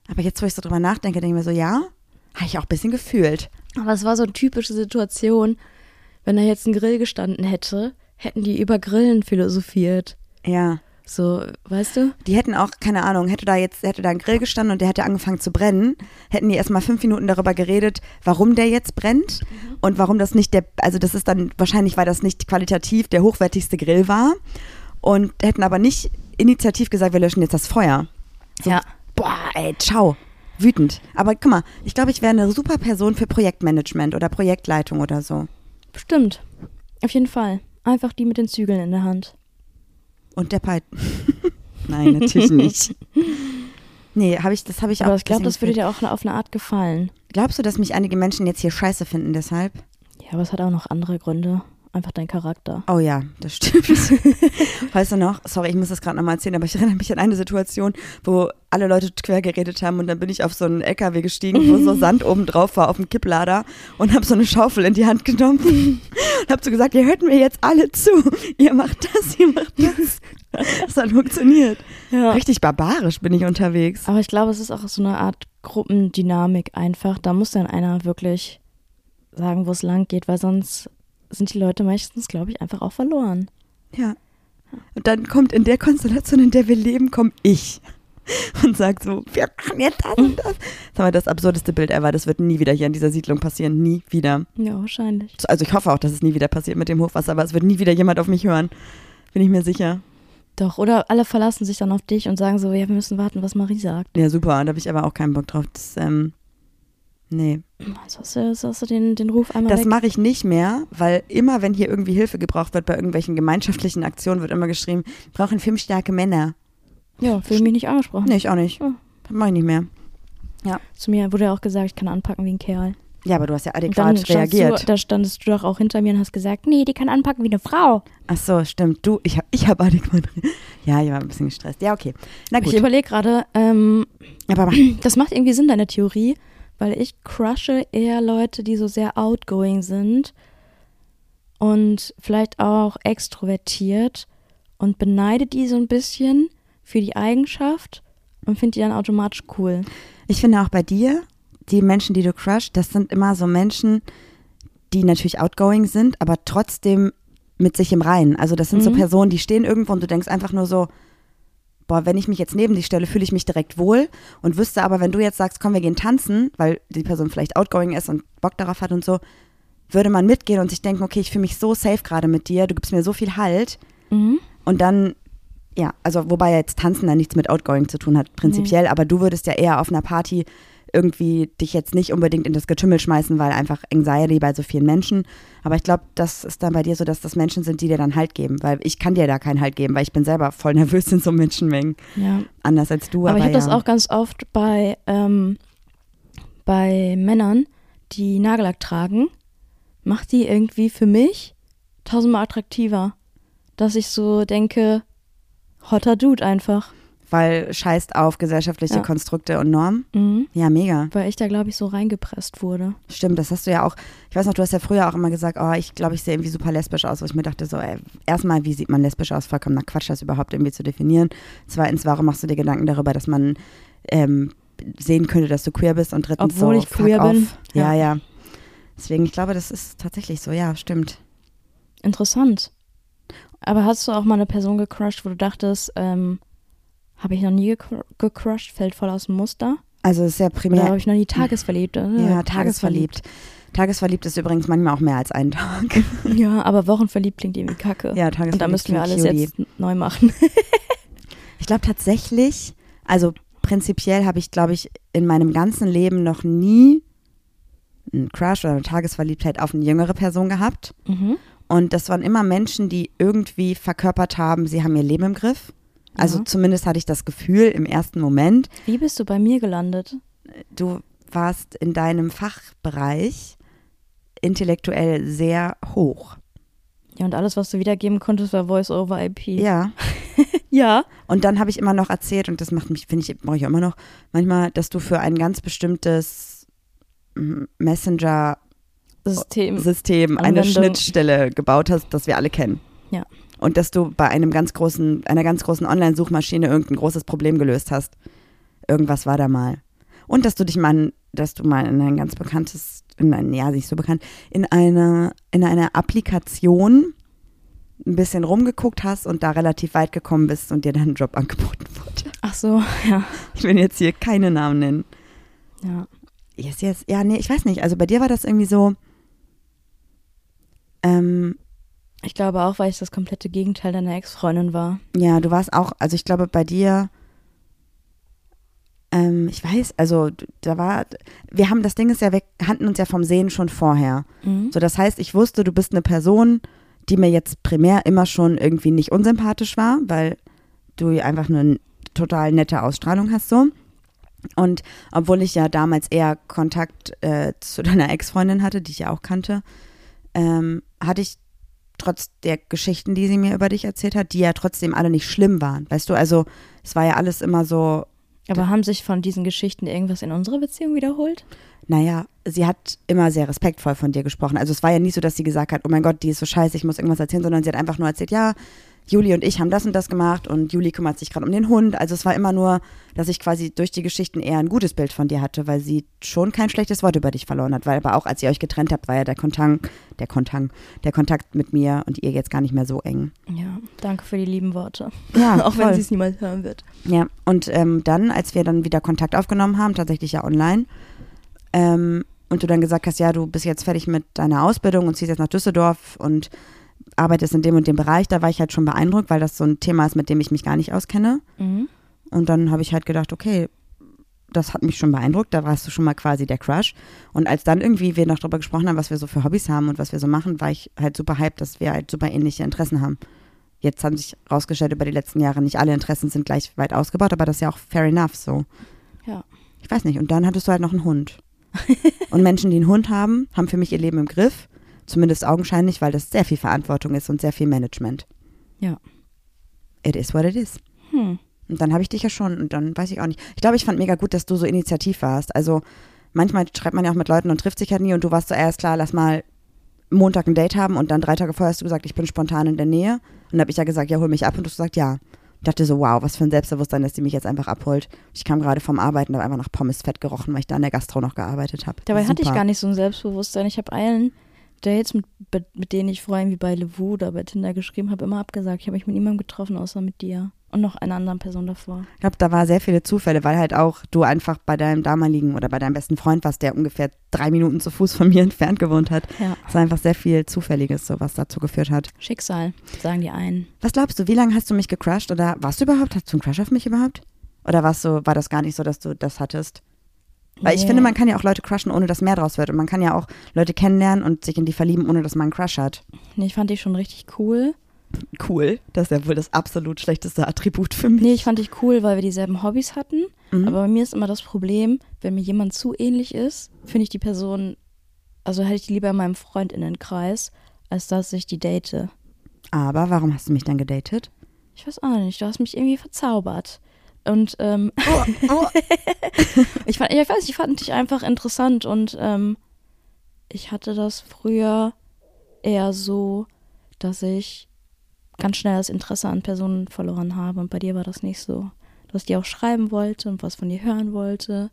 Aber jetzt, wo ich so drüber nachdenke, denke ich mir so, ja, habe ich auch ein bisschen gefühlt. Aber es war so eine typische Situation, wenn da jetzt ein Grill gestanden hätte, hätten die über Grillen philosophiert. Ja. So, weißt du? Die hätten auch, keine Ahnung, hätte da jetzt, hätte da ein Grill gestanden und der hätte angefangen zu brennen, hätten die erstmal fünf Minuten darüber geredet, warum der jetzt brennt und warum das nicht der, also das ist dann wahrscheinlich, weil das nicht qualitativ der hochwertigste Grill war und hätten aber nicht initiativ gesagt, wir löschen jetzt das Feuer. So, Ja. Boah, ey, ciao. Wütend. Aber guck mal, ich glaube, ich wäre eine super Person für Projektmanagement oder Projektleitung oder so. Bestimmt. Auf jeden Fall. Einfach die mit den Zügeln in der Hand. Und der Peit. Nein, natürlich nicht. Nee, habe ich, das habe ich Aber auch. ich glaube, das würde dir auch auf eine Art gefallen. Glaubst du, dass mich einige Menschen jetzt hier scheiße finden deshalb? Ja, aber es hat auch noch andere Gründe. Einfach dein Charakter. Oh ja, das stimmt. weißt du noch? Sorry, ich muss das gerade nochmal erzählen, aber ich erinnere mich an eine Situation, wo alle Leute quer geredet haben und dann bin ich auf so einen LKW gestiegen, wo so Sand oben drauf war, auf dem Kipplader und habe so eine Schaufel in die Hand genommen und habe so gesagt, ihr hört mir jetzt alle zu. Ihr macht das, ihr macht das. Das hat funktioniert. Ja. Richtig barbarisch bin ich unterwegs. Aber ich glaube, es ist auch so eine Art Gruppendynamik einfach. Da muss dann einer wirklich sagen, wo es lang geht, weil sonst sind die Leute meistens, glaube ich, einfach auch verloren. Ja. Und dann kommt in der Konstellation, in der wir leben, kommt ich und sagt so, wir machen jetzt das und das. Das ist aber das absurdeste Bild ever. Das wird nie wieder hier in dieser Siedlung passieren. Nie wieder. Ja, wahrscheinlich. Also ich hoffe auch, dass es nie wieder passiert mit dem Hochwasser, aber es wird nie wieder jemand auf mich hören. Bin ich mir sicher. Doch, oder alle verlassen sich dann auf dich und sagen so, ja, wir müssen warten, was Marie sagt. Ja, super. Da habe ich aber auch keinen Bock drauf. Das, ähm, Nee. Also hast du, hast du den, den Ruf einmal Das mache ich nicht mehr, weil immer, wenn hier irgendwie Hilfe gebraucht wird bei irgendwelchen gemeinschaftlichen Aktionen, wird immer geschrieben, wir brauchen filmstarke Männer. Ja, fühle mich nicht angesprochen. Nee, ich auch nicht. Oh. Das mache ich nicht mehr. Zu mir wurde ja auch gesagt, ich kann anpacken wie ein Kerl. Ja, aber du hast ja adäquat reagiert. Du, da standest du doch auch hinter mir und hast gesagt, nee, die kann anpacken wie eine Frau. Ach so, stimmt. Du, ich habe ich hab adäquat reagiert. Ja, ich war ein bisschen gestresst. Ja, okay. Na gut. Ich überlege gerade, ähm, Aber das macht irgendwie Sinn, deine Theorie, weil ich crushe eher Leute, die so sehr outgoing sind und vielleicht auch extrovertiert und beneide die so ein bisschen für die Eigenschaft und finde die dann automatisch cool. ich finde auch bei dir, die Menschen, die du crushst, das sind immer so Menschen, die natürlich outgoing sind, aber trotzdem mit sich im Reinen. Also das sind so Mhm. Personen, die stehen irgendwo und du denkst einfach nur so, boah, wenn ich mich jetzt neben die stelle, fühle ich mich direkt wohl und wüsste aber, wenn du jetzt sagst, komm, wir gehen tanzen, weil die Person vielleicht outgoing ist und Bock darauf hat und so, würde man mitgehen und sich denken, okay, ich fühle mich so safe gerade mit dir, du gibst mir so viel Halt Mhm. und dann, ja, also wobei jetzt Tanzen dann nichts mit Outgoing zu tun hat, prinzipiell, aber du würdest ja eher auf einer Party irgendwie dich jetzt nicht unbedingt in das Getümmel schmeißen, weil einfach Anxiety bei so vielen Menschen. Aber ich glaube, das ist dann bei dir so, dass das Menschen sind, die dir dann Halt geben, weil ich kann dir da keinen Halt geben, weil ich bin selber voll nervös in so Menschenmengen. Ja. Anders als du, Aber, aber, ich habe ja. das auch ganz oft bei, ähm, bei Männern, die Nagellack tragen, macht die irgendwie für mich tausendmal attraktiver. Dass ich so denke, hotter Dude einfach. Weil scheißt auf gesellschaftliche Ja. Konstrukte und Normen. Mhm. Ja, mega. Weil ich da, glaube ich, so reingepresst wurde. Stimmt, das hast du ja auch. Ich weiß noch, du hast ja früher auch immer gesagt, oh, ich glaube, ich sehe irgendwie super lesbisch aus, wo ich mir dachte, so, ey, erstmal, wie sieht man lesbisch aus? Vollkommener Quatsch, das überhaupt irgendwie zu definieren. Zweitens, warum machst du dir Gedanken darüber, dass man ähm, sehen könnte, dass du queer bist? Und drittens, Obwohl so, ich queer off. bin. Ja, Ja. ja. Deswegen, ich glaube, das ist tatsächlich so, ja, stimmt. Interessant. Aber hast du auch mal eine Person gecrushed, wo du dachtest, ähm, habe ich noch nie gecr- gecrushed, fällt voll aus dem Muster? Also, ist ja Oder primär. habe ich noch nie tagesverliebt? Oder? ja, tagesverliebt. Tagesverliebt ist übrigens manchmal auch mehr als ein Tag. Ja, aber wochenverliebt klingt irgendwie kacke. Ja, tagesverliebt. Und da müssten wir alles cutie. jetzt neu machen. Ich glaube tatsächlich, also prinzipiell habe ich, glaube ich, in meinem ganzen Leben noch nie einen Crush oder eine Tagesverliebtheit auf eine jüngere Person gehabt. Mhm. Und das waren immer Menschen, die irgendwie verkörpert haben, sie haben ihr Leben im Griff. Also Ja. zumindest hatte ich das Gefühl im ersten Moment, Wie bist du bei mir gelandet? du warst in deinem Fachbereich intellektuell sehr hoch. Ja, und alles, was du wiedergeben konntest, war Voice over IP. Ja. Ja. Und dann habe ich immer noch erzählt, und das macht mich, finde ich, brauche ich auch immer noch, manchmal, dass du für ein ganz bestimmtes mm, Messenger-System System. eine Anwendung. Schnittstelle gebaut hast, das wir alle kennen. Ja. Und dass du bei einem ganz großen, einer ganz großen Online-Suchmaschine irgendein großes Problem gelöst hast. Irgendwas war da mal. Und dass du dich mal, dass du mal in ein ganz bekanntes, in ein, ja, nicht so bekannt, in einer, in einer Applikation ein bisschen rumgeguckt hast und da relativ weit gekommen bist und dir dann ein Job angeboten wurde. Ach so, ja. Ich will jetzt hier keine Namen nennen. Ja. Yes, yes. Ja, nee, ich weiß nicht. Also bei dir war das irgendwie so. Ähm, Ich glaube auch, weil ich das komplette Gegenteil deiner Ex-Freundin war. ja, du warst auch, also ich glaube bei dir, ähm, ich weiß, also da war, wir haben, das Ding ist ja, wir kannten uns ja vom Sehen schon vorher. Mhm. So, das heißt, ich wusste, du bist eine Person, die mir jetzt primär immer schon irgendwie nicht unsympathisch war, weil du einfach eine total nette Ausstrahlung hast so. Und obwohl ich ja damals eher Kontakt äh, zu deiner Ex-Freundin hatte, die ich ja auch kannte, ähm, hatte ich trotz der Geschichten, die sie mir über dich erzählt hat, die ja trotzdem alle nicht schlimm waren. Weißt du, also es war ja alles immer so, Aber haben sich von diesen Geschichten irgendwas in unserer Beziehung wiederholt? naja, sie hat immer sehr respektvoll von dir gesprochen. Also es war ja nicht so, dass sie gesagt hat, oh mein Gott, die ist so scheiße, ich muss irgendwas erzählen, sondern sie hat einfach nur erzählt, ja, Juli und ich haben das und das gemacht und Juli kümmert sich gerade um den Hund. Also es war immer nur, dass ich quasi durch die Geschichten eher ein gutes Bild von dir hatte, weil sie schon kein schlechtes Wort über dich verloren hat. Weil aber auch als ihr euch getrennt habt, war ja der Kontakt, der Kontakt, der Kontakt mit mir und ihr jetzt gar nicht mehr so eng. Ja, danke für die lieben Worte. Ja, auch wenn voll. sie es niemals hören wird. Ja, und ähm, dann, als wir dann wieder Kontakt aufgenommen haben, tatsächlich ja online, ähm, und du dann gesagt hast, ja, du bist jetzt fertig mit deiner Ausbildung und ziehst jetzt nach Düsseldorf und arbeitest in dem und dem Bereich, da war ich halt schon beeindruckt, weil das so ein Thema ist, mit dem ich mich gar nicht auskenne. Mhm. Und dann habe ich halt gedacht, okay, das hat mich schon beeindruckt, da warst du schon mal quasi der Crush. Und als dann irgendwie wir noch darüber gesprochen haben, was wir so für Hobbys haben und was wir so machen, war ich halt super hyped, dass wir halt super ähnliche Interessen haben. Jetzt haben sich rausgestellt über die letzten Jahre, nicht alle Interessen sind gleich weit ausgebaut, aber das ist ja auch fair enough so. Ja. Ich weiß nicht. Und dann hattest du halt noch einen Hund. und Menschen, die einen Hund haben, haben für mich ihr Leben im Griff. Zumindest augenscheinlich, weil das sehr viel Verantwortung ist und sehr viel Management. Ja. It is what it is. Hm. Und dann habe ich dich ja schon und dann weiß ich auch nicht. Ich glaube, ich fand mega gut, dass du so initiativ warst. Also manchmal schreibt man ja auch mit Leuten und trifft sich halt nie und du warst so erst klar, lass mal Montag ein Date haben und dann drei Tage vorher hast du gesagt, ich bin spontan in der Nähe. Und dann habe ich ja gesagt, ja, hol mich ab und du hast gesagt, ja. Ich dachte so, wow, was für ein Selbstbewusstsein, dass die mich jetzt einfach abholt. Ich kam gerade vom Arbeiten, habe einfach nach Pommes fett gerochen, weil ich da in der Gastro noch gearbeitet habe. Dabei hatte ich Super. gar nicht so ein Selbstbewusstsein. Ich habe allen Dates, mit, mit denen ich vorher wie bei Levu oder bei Tinder geschrieben habe, immer abgesagt. Ich habe mich mit niemandem getroffen, außer mit dir. Und noch einer anderen Person davor. Ich glaube, da war sehr viele Zufälle, weil halt auch du einfach bei deinem damaligen oder bei deinem besten Freund warst, der ungefähr drei Minuten zu Fuß von mir entfernt gewohnt hat. Ja. Es war einfach sehr viel Zufälliges, so was dazu geführt hat. Schicksal, sagen die einen. Was glaubst du, wie lange hast du mich gecrushed oder warst du überhaupt, hast du einen Crush auf mich überhaupt? Oder warst du, war das gar nicht so, dass du das hattest? Weil ich finde, man kann ja auch Leute crushen, ohne dass mehr draus wird. Und man kann ja auch Leute kennenlernen und sich in die verlieben, ohne dass man einen Crush hat. Nee, ich fand dich schon richtig cool. Cool. Das ist ja wohl das absolut schlechteste Attribut für mich. Nee, ich fand dich cool, weil wir dieselben Hobbys hatten. Mhm. Aber bei mir ist immer das Problem, wenn mir jemand zu ähnlich ist, finde ich die Person, also hätte ich die lieber in meinem Freundinnenkreis, als dass ich die date. Aber warum hast du mich dann gedatet? Ich weiß auch nicht, du hast mich irgendwie verzaubert. Und ähm, Oh, ich fand, ich weiß, nicht, ich fand dich einfach interessant und ähm, ich hatte das früher eher so, dass ich ganz schnell das Interesse an Personen verloren habe und bei dir war das nicht so. Dass ich dir auch schreiben wollte und was von dir hören wollte.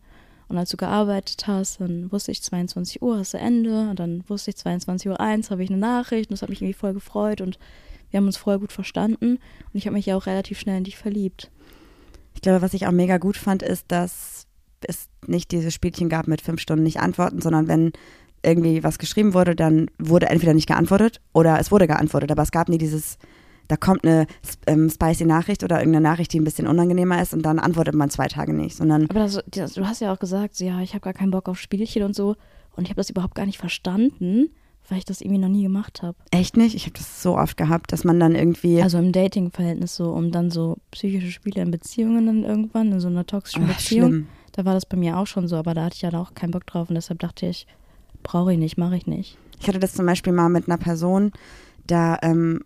Und als du gearbeitet hast, dann wusste ich 22 Uhr hast du Ende und dann wusste ich 22 Uhr 1 habe ich eine Nachricht und das hat mich irgendwie voll gefreut und wir haben uns voll gut verstanden und ich habe mich ja auch relativ schnell in dich verliebt. Ich glaube, was ich auch mega gut fand, ist, dass es nicht dieses Spielchen gab mit fünf Stunden nicht antworten, sondern wenn irgendwie was geschrieben wurde, dann wurde entweder nicht geantwortet oder es wurde geantwortet. Aber es gab nie dieses, da kommt eine ähm, spicy Nachricht oder irgendeine Nachricht, die ein bisschen unangenehmer ist und dann antwortet man zwei Tage nicht, sondern Aber das, das, du hast ja auch gesagt, so, ja, ich habe gar keinen Bock auf Spielchen und so. Und ich habe das überhaupt gar nicht verstanden, weil ich das irgendwie noch nie gemacht habe. echt nicht. Ich habe das so oft gehabt, dass man dann irgendwie, Also im Dating-Verhältnis so, um dann so psychische Spiele in Beziehungen dann irgendwann, in so einer toxischen Ach, Beziehung. schlimm. Da war das bei mir auch schon so, aber da hatte ich ja auch keinen Bock drauf und deshalb dachte ich, brauche ich nicht, mache ich nicht. Ich hatte das zum Beispiel mal mit einer Person, da ähm,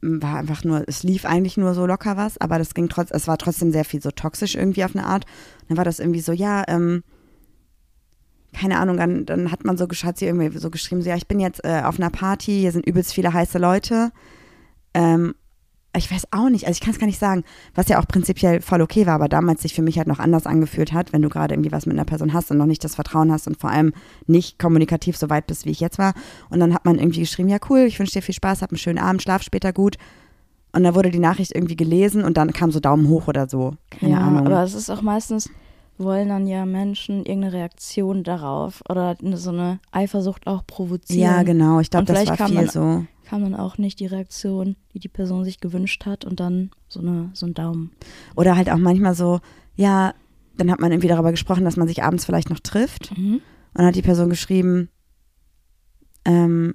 war einfach nur, es lief eigentlich nur so locker was, aber das ging trotz, es war trotzdem sehr viel so toxisch irgendwie auf eine Art. Und dann war das irgendwie so, ja, ähm, keine Ahnung, dann, dann hat man so, hat sie irgendwie so geschrieben, so, ja, ich bin jetzt äh, auf einer Party, hier sind übelst viele heiße Leute. Ähm, ich weiß auch nicht, also ich kann es gar nicht sagen, was ja auch prinzipiell voll okay war, aber damals sich für mich halt noch anders angefühlt hat, wenn du gerade irgendwie was mit einer Person hast und noch nicht das Vertrauen hast und vor allem nicht kommunikativ so weit bist, wie ich jetzt war. Und dann hat man irgendwie geschrieben, ja cool, ich wünsche dir viel Spaß, hab einen schönen Abend, schlaf später gut. Und dann wurde die Nachricht irgendwie gelesen und dann kam so Daumen hoch oder so. Keine ja, Ahnung. aber es ist auch meistens, wollen dann ja Menschen irgendeine Reaktion darauf oder so eine Eifersucht auch provozieren. ja, genau, ich glaube, das war viel dann- so. kam dann auch nicht die Reaktion, die die Person sich gewünscht hat und dann so, eine, so ein Daumen. Oder halt auch manchmal so, ja, dann hat man irgendwie darüber gesprochen, dass man sich abends vielleicht noch trifft. Mhm. Und dann hat die Person geschrieben, ähm,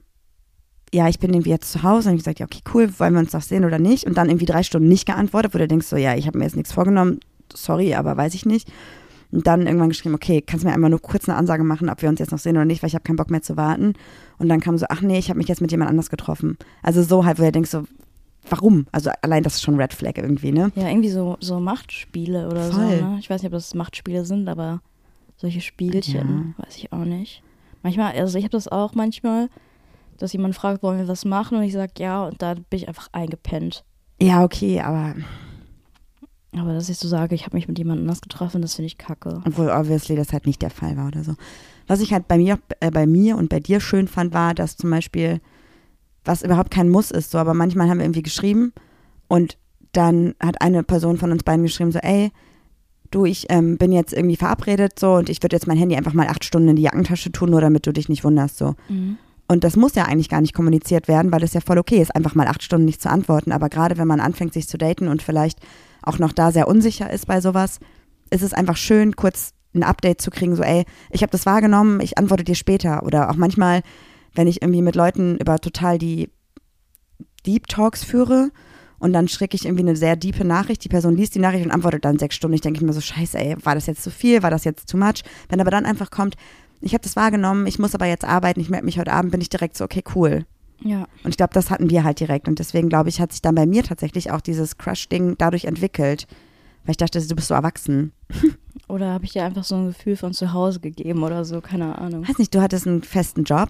ja, ich bin irgendwie jetzt zu Hause. Und ich gesagt, ja, okay, cool, wollen wir uns doch sehen oder nicht? Und dann irgendwie drei Stunden nicht geantwortet, wo du denkst so, ja, ich habe mir jetzt nichts vorgenommen, sorry, aber weiß ich nicht. Und dann irgendwann geschrieben, okay, kannst du mir einmal nur kurz eine Ansage machen, ob wir uns jetzt noch sehen oder nicht, weil ich habe keinen Bock mehr zu warten. Und dann kam so, ach nee, ich habe mich jetzt mit jemand anders getroffen. Also so halt, wo du denkst so, warum? Also allein das ist schon Red Flag irgendwie, ne? Ja, irgendwie so, so Machtspiele oder Voll. so. Ne? Ich weiß nicht, ob das Machtspiele sind, aber solche Spielchen, weiß ich auch nicht. Manchmal, also ich habe das auch manchmal, dass jemand fragt, wollen wir was machen? Und ich sage ja, und dann bin ich einfach eingepennt. Ja, okay, aber Aber dass ich so sage, ich habe mich mit jemand anders getroffen, das finde ich kacke. Obwohl obviously das halt nicht der Fall war oder so. Was ich halt bei mir, äh, bei mir und bei dir schön fand, war, dass zum Beispiel, was überhaupt kein Muss ist, so, aber manchmal haben wir irgendwie geschrieben und dann hat eine Person von uns beiden geschrieben, so, ey, du, ich ähm, bin jetzt irgendwie verabredet, so, und ich würde jetzt mein Handy einfach mal acht Stunden in die Jackentasche tun, nur damit du dich nicht wunderst, so. Mhm. Und das muss ja eigentlich gar nicht kommuniziert werden, weil es ja voll okay ist, einfach mal acht Stunden nicht zu antworten. Aber gerade wenn man anfängt, sich zu daten und vielleicht auch noch da sehr unsicher ist bei sowas, ist es einfach schön, kurz ein Update zu kriegen, so ey, ich habe das wahrgenommen, ich antworte dir später. Oder auch manchmal, wenn ich irgendwie mit Leuten über total die Deep Talks führe und dann schrecke ich irgendwie eine sehr diepe Nachricht, die Person liest die Nachricht und antwortet dann sechs Stunden. Ich denke mir so, scheiße, ey, war das jetzt zu viel, war das jetzt too much? Wenn aber dann einfach kommt, ich habe das wahrgenommen, ich muss aber jetzt arbeiten, ich melde mich heute Abend, bin ich direkt so, okay, cool. Ja. Und ich glaube, das hatten wir halt direkt. Und deswegen, glaube ich, hat sich dann bei mir tatsächlich auch dieses Crush-Ding dadurch entwickelt. Weil ich dachte, du bist so erwachsen. Oder habe ich dir einfach so ein Gefühl von zu Hause gegeben oder so, keine Ahnung. Weiß nicht, du hattest einen festen Job.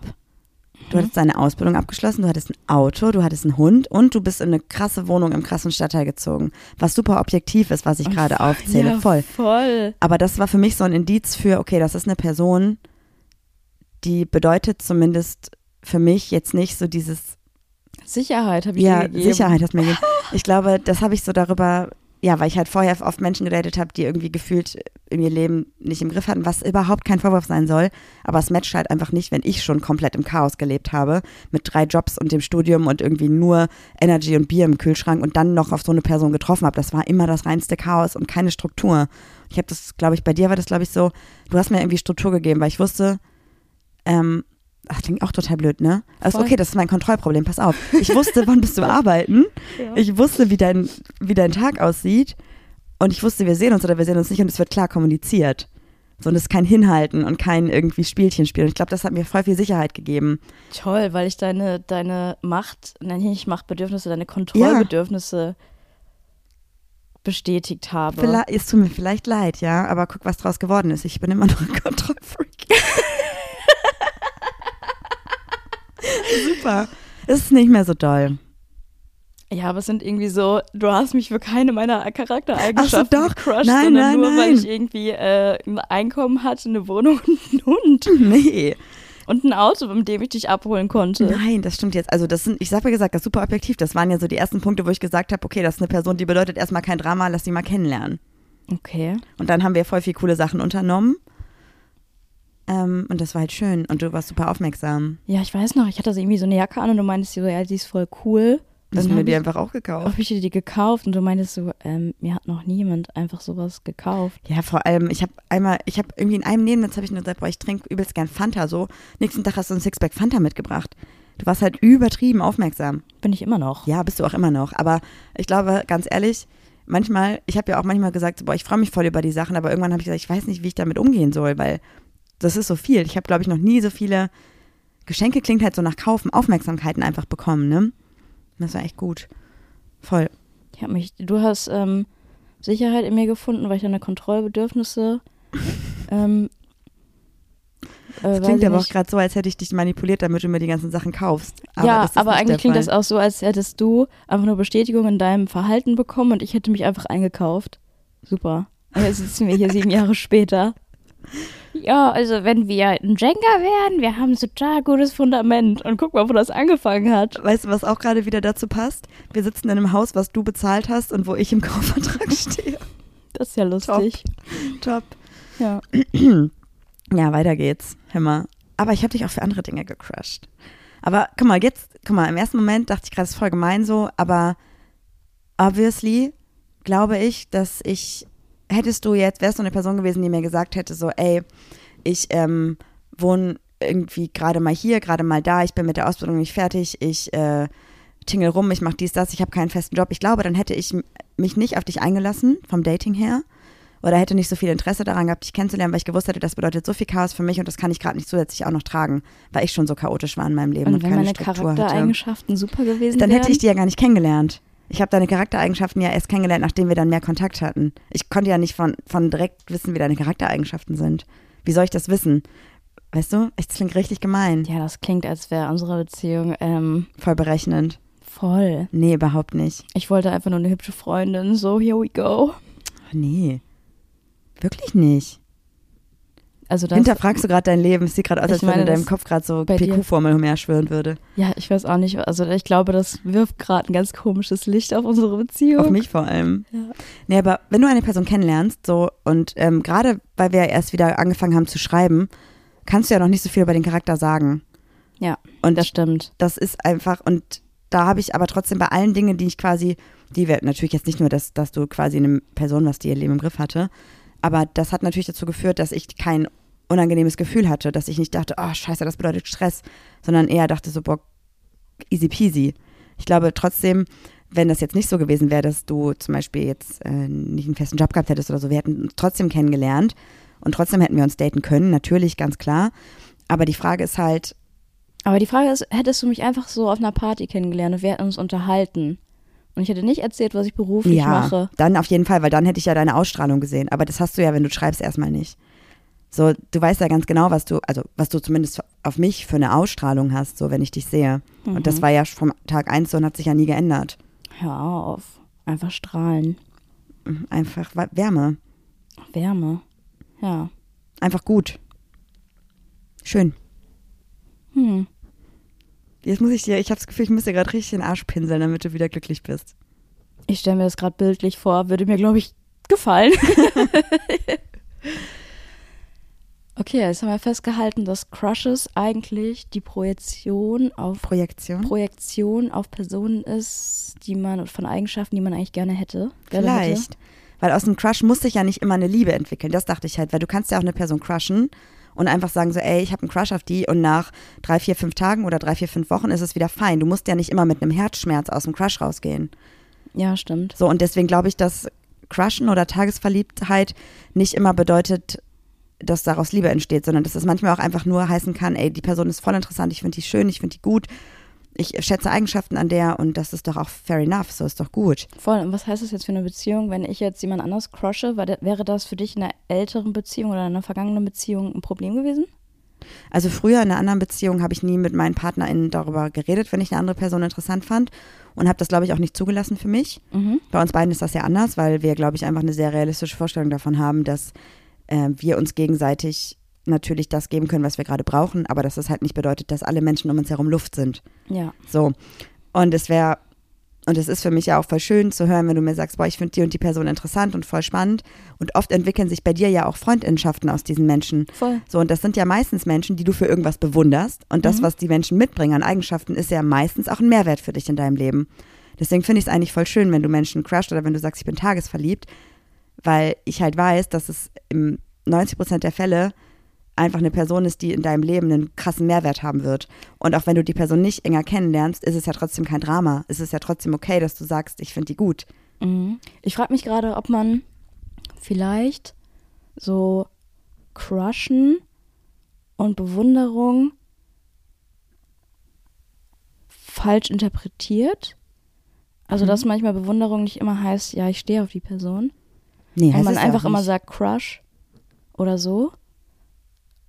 Du hattest deine Ausbildung abgeschlossen, du hattest ein Auto, du hattest einen Hund und du bist in eine krasse Wohnung im krassen Stadtteil gezogen. Was super objektiv ist, was ich gerade aufzähle. Ja, Voll. Voll. Aber das war für mich so ein Indiz für, okay, das ist eine Person, die bedeutet zumindest für mich jetzt nicht so dieses Sicherheit habe ich Ja, dir gegeben. Sicherheit hat mir gegeben. Ich glaube, das habe ich so darüber, ja, weil ich halt vorher oft Menschen gedatet habe, die irgendwie gefühlt in ihr Leben nicht im Griff hatten, was überhaupt kein Vorwurf sein soll. Aber es matcht halt einfach nicht, wenn ich schon komplett im Chaos gelebt habe, mit drei Jobs und dem Studium und irgendwie nur Energy und Bier im Kühlschrank und dann noch auf so eine Person getroffen habe. Das war immer das reinste Chaos und keine Struktur. Ich habe das, glaube ich, bei dir war das, glaube ich, so, du hast mir irgendwie Struktur gegeben, weil ich wusste, ähm, ach, klingt auch total blöd, ne? Also okay, das ist mein Kontrollproblem, pass auf. Ich wusste, wann bist du arbeiten. Ja. Ich wusste, wie dein, wie dein Tag aussieht. Und ich wusste, wir sehen uns oder wir sehen uns nicht und es wird klar kommuniziert. So, und es ist kein Hinhalten und kein irgendwie Spielchen spielen. Und ich glaube, das hat mir voll viel Sicherheit gegeben. Toll, weil ich deine, deine Macht, nenne ich nicht Machtbedürfnisse, deine Kontrollbedürfnisse bestätigt habe. Vielleicht, es tut mir vielleicht leid, ja, aber guck, was draus geworden ist. Ich bin immer noch ein Kontrollfreak. Super. Es ist nicht mehr so doll. Ja, aber es sind irgendwie so, du hast mich für keine meiner Charaktereigenschaften Ach so, doch. gecrushed, Nein, sondern nein, nur, weil nein. ich irgendwie äh, ein Einkommen hatte, eine Wohnung und einen Hund Nee. und ein Auto, mit dem ich dich abholen konnte. Nein, das stimmt jetzt. Also das sind, ich habe ja gesagt, das ist super objektiv. Das waren ja so die ersten Punkte, wo ich gesagt habe, okay, das ist eine Person, die bedeutet erstmal kein Drama, lass sie mal kennenlernen. Okay. Und dann haben wir voll viel coole Sachen unternommen. Ähm, und das war halt schön. Und du warst super aufmerksam. Ja, ich weiß noch, ich hatte so irgendwie so eine Jacke an und du meintest so, ja, die ist voll cool. Das Dann haben wir ich- einfach auch gekauft. Habe ich dir die gekauft und du meintest so, ähm, mir hat noch niemand einfach sowas gekauft. Ja, vor allem, ich habe einmal, ich habe irgendwie in einem Nebensatz habe ich nur gesagt, boah, ich trinke übelst gern Fanta so. Nächsten Tag hast du ein Sixpack Fanta mitgebracht. Du warst halt übertrieben aufmerksam. Bin ich immer noch. Ja, bist du auch immer noch. Aber ich glaube, ganz ehrlich, manchmal, ich habe ja auch manchmal gesagt, boah, ich freue mich voll über die Sachen, aber irgendwann habe ich gesagt, ich weiß nicht, wie ich damit umgehen soll, weil das ist so viel. Ich habe, glaube ich, noch nie so viele Geschenke klingt halt so nach Kaufen, Aufmerksamkeiten einfach bekommen, ne? Das war echt gut. Voll. Ich habe mich, du hast ähm, Sicherheit in mir gefunden, weil ich deine Kontrollbedürfnisse. ähm, äh, Das klingt aber auch gerade so, als hätte ich dich manipuliert, damit du mir die ganzen Sachen kaufst. Aber ja, aber eigentlich klingt das auch so, als hättest du einfach nur Bestätigung in deinem Verhalten bekommen und ich hätte mich einfach eingekauft. Super. Und jetzt sitzen wir hier sieben Jahre später. Ja, also wenn wir ein Jenga wären, wir haben ein total gutes Fundament. Und guck mal, wo das angefangen hat. Weißt du, was auch gerade wieder dazu passt? Wir sitzen in einem Haus, was du bezahlt hast und wo ich im Kaufvertrag stehe. Das ist ja lustig. Top. Ja. Ja, weiter geht's. Mal. Aber ich habe dich auch für andere Dinge gecrushed. Aber guck mal, jetzt, guck mal, im ersten Moment dachte ich gerade, das ist voll gemein so, aber obviously glaube ich, dass ich, hättest du jetzt, wärst du eine Person gewesen, die mir gesagt hätte, so, ey, ich ähm, wohne irgendwie gerade mal hier, gerade mal da, ich bin mit der Ausbildung nicht fertig, ich äh, tingel rum, ich mache dies, das, ich habe keinen festen Job. Ich glaube, dann hätte ich mich nicht auf dich eingelassen, vom Dating her. Oder hätte nicht so viel Interesse daran gehabt, dich kennenzulernen, weil ich gewusst hätte, das bedeutet so viel Chaos für mich und das kann ich gerade nicht zusätzlich auch noch tragen, weil ich schon so chaotisch war in meinem Leben und, Und wenn keine meine Struktur hatte. Charaktereigenschaften super gewesen Dann wären. hätte ich die ja gar nicht kennengelernt. Ich habe deine Charaktereigenschaften ja erst kennengelernt, nachdem wir dann mehr Kontakt hatten. Ich konnte ja nicht von, von direkt wissen, wie deine Charaktereigenschaften sind. Wie soll ich das wissen? Weißt du, das klingt richtig gemein. Ja, das klingt, als wäre unsere Beziehung ähm, Voll berechnend. voll. Nee, überhaupt nicht. Ich wollte einfach nur eine hübsche Freundin. So, here we go. Ach, nee. Wirklich nicht. Also das, Hinterfragst du gerade dein Leben? Es sieht gerade aus, als wenn in deinem Kopf gerade so PQ-Formel umherschwirren würde. ja, ich weiß auch nicht. Also ich glaube, das wirft gerade ein ganz komisches Licht auf unsere Beziehung. Auf mich vor allem. Ja. Nee, aber wenn du eine Person kennenlernst, so, und ähm, gerade weil wir erst wieder angefangen haben zu schreiben, kannst du ja noch nicht so viel über den Charakter sagen. Ja, Und das stimmt. das ist einfach, und da habe ich aber trotzdem bei allen Dingen, die ich quasi, die wir natürlich jetzt nicht nur, dass, dass du quasi eine Person warst, die ihr Leben im Griff hatte, Aber das hat natürlich dazu geführt, dass ich kein unangenehmes Gefühl hatte, dass ich nicht dachte, oh scheiße, das bedeutet Stress, sondern eher dachte so, boah, easy peasy. Ich glaube trotzdem, wenn das jetzt nicht so gewesen wäre, dass du zum Beispiel jetzt äh, nicht einen festen Job gehabt hättest oder so, wir hätten uns trotzdem kennengelernt und trotzdem hätten wir uns daten können, natürlich, ganz klar. Aber die Frage ist halt, Aber die Frage ist, hättest du mich einfach so auf einer Party kennengelernt und wir hätten uns unterhalten und ich hätte nicht erzählt, was ich beruflich ja, mache. dann auf jeden Fall, weil dann hätte ich ja deine Ausstrahlung gesehen. Aber das hast du ja, wenn du schreibst, erstmal nicht. So, du weißt ja ganz genau, was du, also was du zumindest auf mich für eine Ausstrahlung hast, so wenn ich dich sehe. Und Mhm. das war ja vom Tag eins so und hat sich ja nie geändert. Hör auf. Einfach strahlen. Einfach wa- Wärme. Wärme. Ja. Einfach gut. Schön. Hm. Jetzt muss ich dir, ich habe das Gefühl, ich muss dir gerade richtig den Arsch pinseln, damit du wieder glücklich bist. Ich stelle mir das gerade bildlich vor, würde mir, glaube ich, gefallen. okay, jetzt haben wir festgehalten, dass Crushes eigentlich die Projektion auf Projektion? Projektion auf Personen ist, die man von Eigenschaften, die man eigentlich gerne hätte. Gerne Hätte. Vielleicht. Weil aus einem Crush muss sich ja nicht immer eine Liebe entwickeln. Das dachte ich halt, weil du kannst ja auch eine Person crushen und einfach sagen so, ey, ich habe einen Crush auf die und nach drei, vier, fünf Tagen oder drei, vier, fünf Wochen ist es wieder fein. Du musst ja nicht immer mit einem Herzschmerz aus dem Crush rausgehen. Ja, stimmt. So, und deswegen glaube ich, dass Crushen oder Tagesverliebtheit nicht immer bedeutet, dass daraus Liebe entsteht, sondern dass es manchmal auch einfach nur heißen kann, ey, die Person ist voll interessant, ich finde die schön, ich finde die gut, ich schätze Eigenschaften an der und das ist doch auch fair enough, so ist doch gut. Voll. Und was heißt das jetzt für eine Beziehung, wenn ich jetzt jemand anders crushe? Wäre das für dich in einer älteren Beziehung oder in einer vergangenen Beziehung ein Problem gewesen? Also früher in einer anderen Beziehung habe ich nie mit meinen PartnerInnen darüber geredet, wenn ich eine andere Person interessant fand und habe das, glaube ich, auch nicht zugelassen für mich. Mhm. Bei uns beiden ist das ja anders, weil wir, glaube ich, einfach eine sehr realistische Vorstellung davon haben, dass äh, wir uns gegenseitig natürlich das geben können, was wir gerade brauchen, aber dass das halt nicht bedeutet, dass alle Menschen um uns herum Luft sind. Ja. So. Und es wäre, und es ist für mich ja auch voll schön zu hören, wenn du mir sagst, boah, ich finde die und die Person interessant und voll spannend. Und oft entwickeln sich bei dir ja auch Freundschaften aus diesen Menschen. Voll. So, und das sind ja meistens Menschen, die du für irgendwas bewunderst. Und das, Mhm. was die Menschen mitbringen an Eigenschaften, ist ja meistens auch ein Mehrwert für dich in deinem Leben. Deswegen finde ich es eigentlich voll schön, wenn du Menschen crusht oder wenn du sagst, ich bin tagesverliebt, weil ich halt weiß, dass es im 90 Prozent der Fälle einfach eine Person ist, die in deinem Leben einen krassen Mehrwert haben wird. Und auch wenn du die Person nicht enger kennenlernst, ist es ja trotzdem kein Drama. Es ist ja trotzdem okay, dass du sagst, ich finde die gut. Mhm. Ich frage mich gerade, ob man vielleicht so Crushen und Bewunderung falsch interpretiert. Also, Mhm. dass manchmal Bewunderung nicht immer heißt, ja, ich stehe auf die Person. Nee, und heißt man ja einfach immer sagt Crush oder so.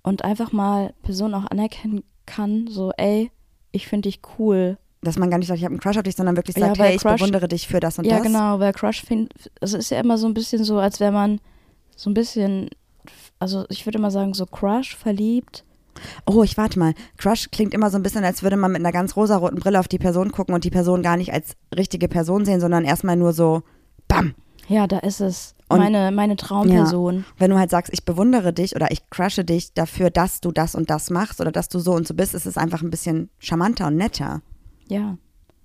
Und einfach mal Personen auch anerkennen kann, so, ey, ich finde dich cool. Dass man gar nicht sagt, ich habe einen Crush auf dich, sondern wirklich Ja, sagt, weil hey, ich Crush- bewundere dich für das und ja, das. genau, weil Crush find, also ist ja immer so ein bisschen so, als wäre man so ein bisschen, also ich würde immer sagen, so Crush, verliebt. Oh, ich warte mal. Crush klingt immer so ein bisschen, als würde man mit einer ganz rosaroten Brille auf die Person gucken und die Person gar nicht als richtige Person sehen, sondern erstmal nur so, bam. Ja, da ist es. Und- meine, meine Traumperson. Wenn du halt sagst, ich bewundere dich oder ich crushe dich dafür, dass du das und das machst oder dass du so und so bist, ist es einfach ein bisschen charmanter und netter. Ja.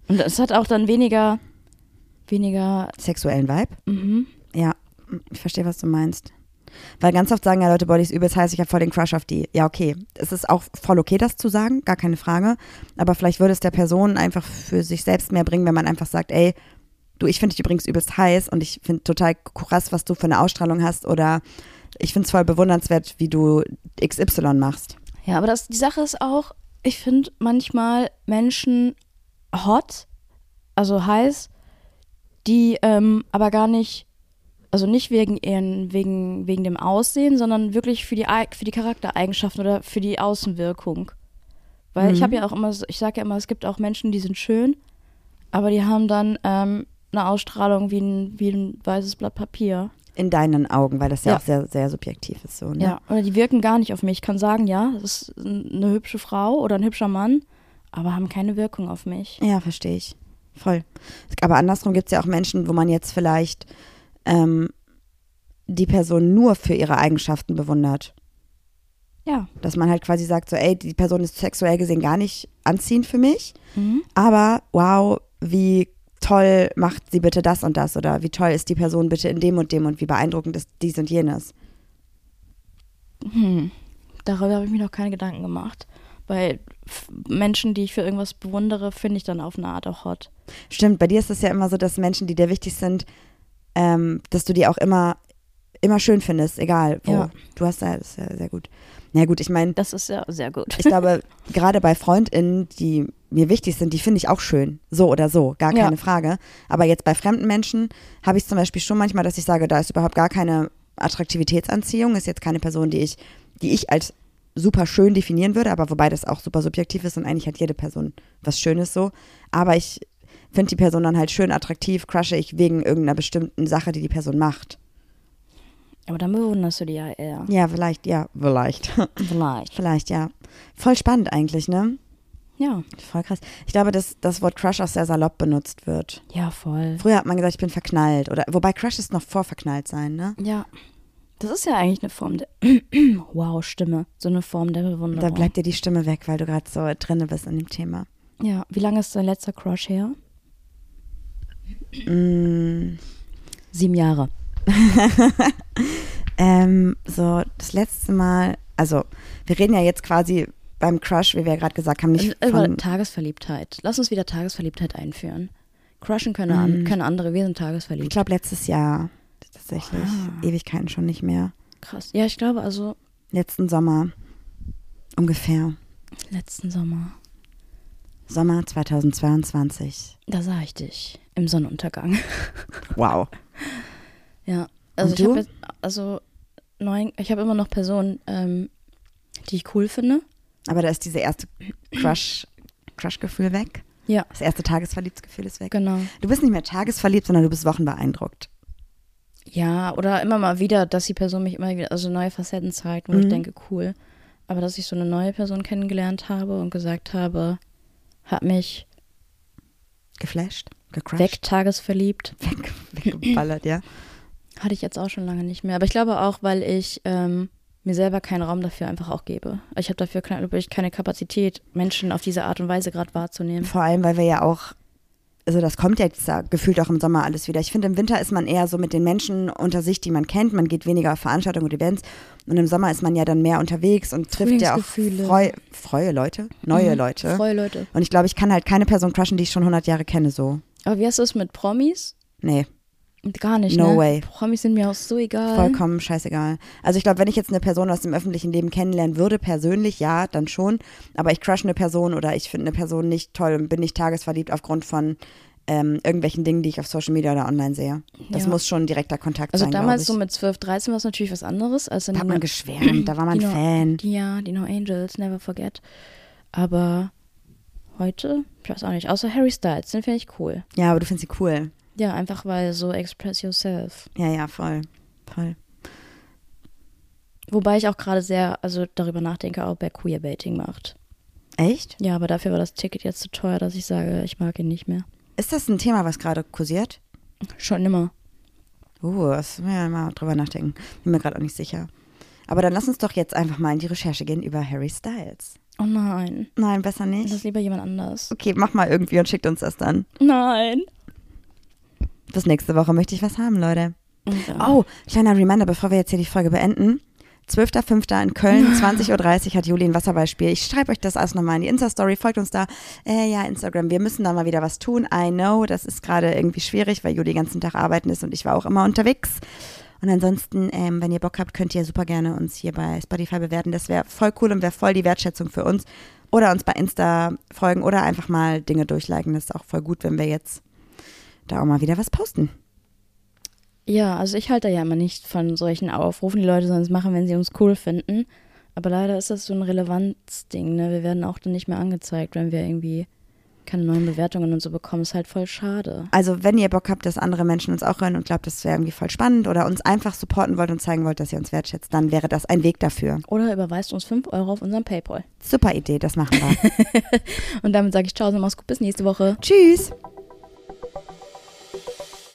Und es hat auch dann weniger, weniger, Sexuellen Vibe? mhm. Ja, ich verstehe, was du meinst. Weil ganz oft sagen ja Leute, die ist übelst heiß, ich habe voll den Crush auf die. Ja, okay. Es ist auch voll okay, das zu sagen, gar keine Frage. Aber vielleicht würde es der Person einfach für sich selbst mehr bringen, wenn man einfach sagt, ey, du, ich finde dich übrigens übelst heiß und ich finde total krass, was du für eine Ausstrahlung hast oder ich finde es voll bewundernswert, wie du XY machst. Ja, aber das, die Sache ist auch, ich finde manchmal Menschen hot, also heiß, die ähm, aber gar nicht, also nicht wegen ihren, wegen, wegen dem Aussehen, sondern wirklich für die, für die Charaktereigenschaften oder für die Außenwirkung. Weil ich Mhm. habe ja auch immer, ich sage ja immer, es gibt auch Menschen, die sind schön, aber die haben dann ähm, eine Ausstrahlung wie ein, wie ein weißes Blatt Papier. In deinen Augen, weil das ja, Ja. auch sehr, sehr subjektiv ist. So, ne? Ja, oder die wirken gar nicht auf mich. Ich kann sagen, ja, das ist eine hübsche Frau oder ein hübscher Mann, aber haben keine Wirkung auf mich. Ja, verstehe ich. Voll. Aber andersrum gibt es ja auch Menschen, wo man jetzt vielleicht ähm, die Person nur für ihre Eigenschaften bewundert. Ja. Dass man halt quasi sagt, so, ey, die Person ist sexuell gesehen gar nicht anziehend für mich, Mhm. aber wow, wie toll macht sie bitte das und das oder wie toll ist die Person bitte in dem und dem und wie beeindruckend ist dies und jenes. Hm. Darüber habe ich mir noch keine Gedanken gemacht. Weil Menschen, die ich für irgendwas bewundere, finde ich dann auf eine Art auch hot. Stimmt, bei dir ist es ja immer so, dass Menschen, die dir wichtig sind, ähm, dass du die auch immer, immer schön findest, egal wo. Ja. Du hast da, das ist ja sehr gut. Na gut, ich meine, Das ist ja sehr gut. ich glaube, gerade bei FreundInnen, die mir wichtig sind, die finde ich auch schön. So oder so, gar Ja. keine Frage. Aber jetzt bei fremden Menschen habe ich zum Beispiel schon manchmal, dass ich sage, da ist überhaupt gar keine Attraktivitätsanziehung, ist jetzt keine Person, die ich, die ich als super schön definieren würde, aber wobei das auch super subjektiv ist und eigentlich hat jede Person was Schönes so. Aber ich finde die Person dann halt schön attraktiv, crushe ich wegen irgendeiner bestimmten Sache, die die Person macht. Aber dann bewunderst du die ja eher. Ja, vielleicht, ja, vielleicht. Vielleicht. vielleicht, ja. Voll spannend eigentlich, ne? Ja. Voll krass. Ich glaube, dass das Wort Crush auch sehr salopp benutzt wird. Ja, voll. Früher hat man gesagt, ich bin verknallt. Oder wobei Crush ist noch vor verknallt sein, ne? Ja. Das ist ja eigentlich eine Form der. wow, Stimme. So eine Form der Bewunderung. Da bleibt dir die Stimme weg, weil du gerade so drinne bist in dem Thema. Ja. Wie lange ist dein letzter Crush her? Mm, Sieben Jahre. ähm, so, das letzte Mal, also wir reden ja jetzt quasi beim Crush, wie wir ja gerade gesagt haben, nicht Über von, Tagesverliebtheit. Lass uns wieder Tagesverliebtheit einführen. Crushen können, an, können andere, wir sind ich tagesverliebt. glaube letztes Jahr, tatsächlich, Ah. Ewigkeiten schon nicht mehr. Krass. Ja, ich glaube also Letzten Sommer, ungefähr, letzten Sommer. Sommer 2022. Da sah ich dich im Sonnenuntergang. Wow. Ja. Also Und ich habe also neun, ich habe immer noch Personen, ähm, die ich cool finde. Aber da ist diese erste Crush, Crush-Gefühl weg. Ja. Das erste Tagesverliebtsgefühl ist weg. Genau. Du bist nicht mehr tagesverliebt, sondern du bist wochenbeeindruckt. Ja, oder immer mal wieder, dass die Person mich immer wieder, also neue Facetten zeigt, wo Mhm. ich denke, cool. Aber dass ich so eine neue Person kennengelernt habe und gesagt habe, hat mich Geflasht, gecrushed, weg tagesverliebt, weg, weggeballert, ja. hatte ich jetzt auch schon lange nicht mehr. Aber ich glaube auch, weil ich ähm, mir selber keinen Raum dafür einfach auch gebe. Ich habe dafür keine, keine Kapazität, Menschen auf diese Art und Weise gerade wahrzunehmen. Vor allem, weil wir ja auch, also das kommt jetzt da gefühlt auch im Sommer alles wieder. Ich finde, im Winter ist man eher so mit den Menschen unter sich, die man kennt. Man geht weniger auf Veranstaltungen und Events. Und im Sommer ist man ja dann mehr unterwegs und trifft ja auch freu, freue Leute, neue Mhm. Leute. Freue Leute. Und ich glaube, ich kann halt keine Person crushen, die ich schon 100 Jahre kenne, so. Aber wie hast du es mit Promis? Nee, Gar nicht, No ne? way. Promis sind mir auch so egal. vollkommen scheißegal. Also ich glaube, wenn ich jetzt eine Person aus dem öffentlichen Leben kennenlernen würde, persönlich, ja, dann schon. Aber ich crush eine Person oder ich finde eine Person nicht toll und bin nicht tagesverliebt aufgrund von ähm, irgendwelchen Dingen, die ich auf Social Media oder online sehe. Das Ja. muss schon direkter Kontakt Also sein, damals so mit 12, 13 war es natürlich was anderes. Als. Da hat man geschwärmt, da war man die No- Fan. Ja, die No Angels, never forget. Aber heute, ich weiß auch nicht, außer Harry Styles, den finde ich cool. Ja, aber du findest sie cool. Ja, einfach weil so express yourself. Ja, ja, voll. Voll. Wobei ich auch gerade sehr, also darüber nachdenke, ob er Queerbaiting macht. Echt? Ja, aber dafür war das Ticket jetzt zu teuer, dass ich sage, ich mag ihn nicht mehr. Ist das ein Thema, was gerade kursiert? Schon immer. Uh, das müssen wir mal drüber nachdenken. Bin mir gerade auch nicht sicher. Aber dann lass uns doch jetzt einfach mal in die Recherche gehen über Harry Styles. Oh nein, Nein, besser das nicht. ist lieber jemand anders. Okay, mach mal irgendwie und schickt uns das dann. Nein. Bis nächste Woche möchte ich was haben, Leute. Ja. Oh, kleiner Reminder, bevor wir jetzt hier die Folge beenden. 12.05. in Köln, 20.30 Uhr hat Juli ein Wasserballspiel. Ich schreibe euch das alles nochmal in die Insta-Story. Folgt uns da. Äh, ja, Instagram. Wir müssen da mal wieder was tun. I know, das ist gerade irgendwie schwierig, weil Juli den ganzen Tag arbeiten ist und ich war auch immer unterwegs. Und ansonsten, ähm, wenn ihr Bock habt, könnt ihr super gerne uns hier bei Spotify bewerten. Das wäre voll cool und wäre voll die Wertschätzung für uns. Oder uns bei Insta folgen oder einfach mal Dinge durchliken. Das ist auch voll gut, wenn wir jetzt da auch mal wieder was posten. Ja, also ich halte ja immer nicht von solchen Aufrufen. Die Leute sollen es machen, wenn sie uns cool finden. Aber leider ist das so ein Relevanzding. Ne? Wir werden auch dann nicht mehr angezeigt, wenn wir irgendwie keine neuen Bewertungen und so bekommen. Ist halt voll schade. Also, wenn ihr Bock habt, dass andere Menschen uns auch hören und glaubt, das wäre irgendwie voll spannend oder uns einfach supporten wollt und zeigen wollt, dass ihr uns wertschätzt, dann wäre das ein Weg dafür. Oder überweist uns 5 Euro auf unseren Paypal. Super Idee, das machen wir. Und damit sage ich Ciao, mach's gut, bis nächste Woche. Tschüss!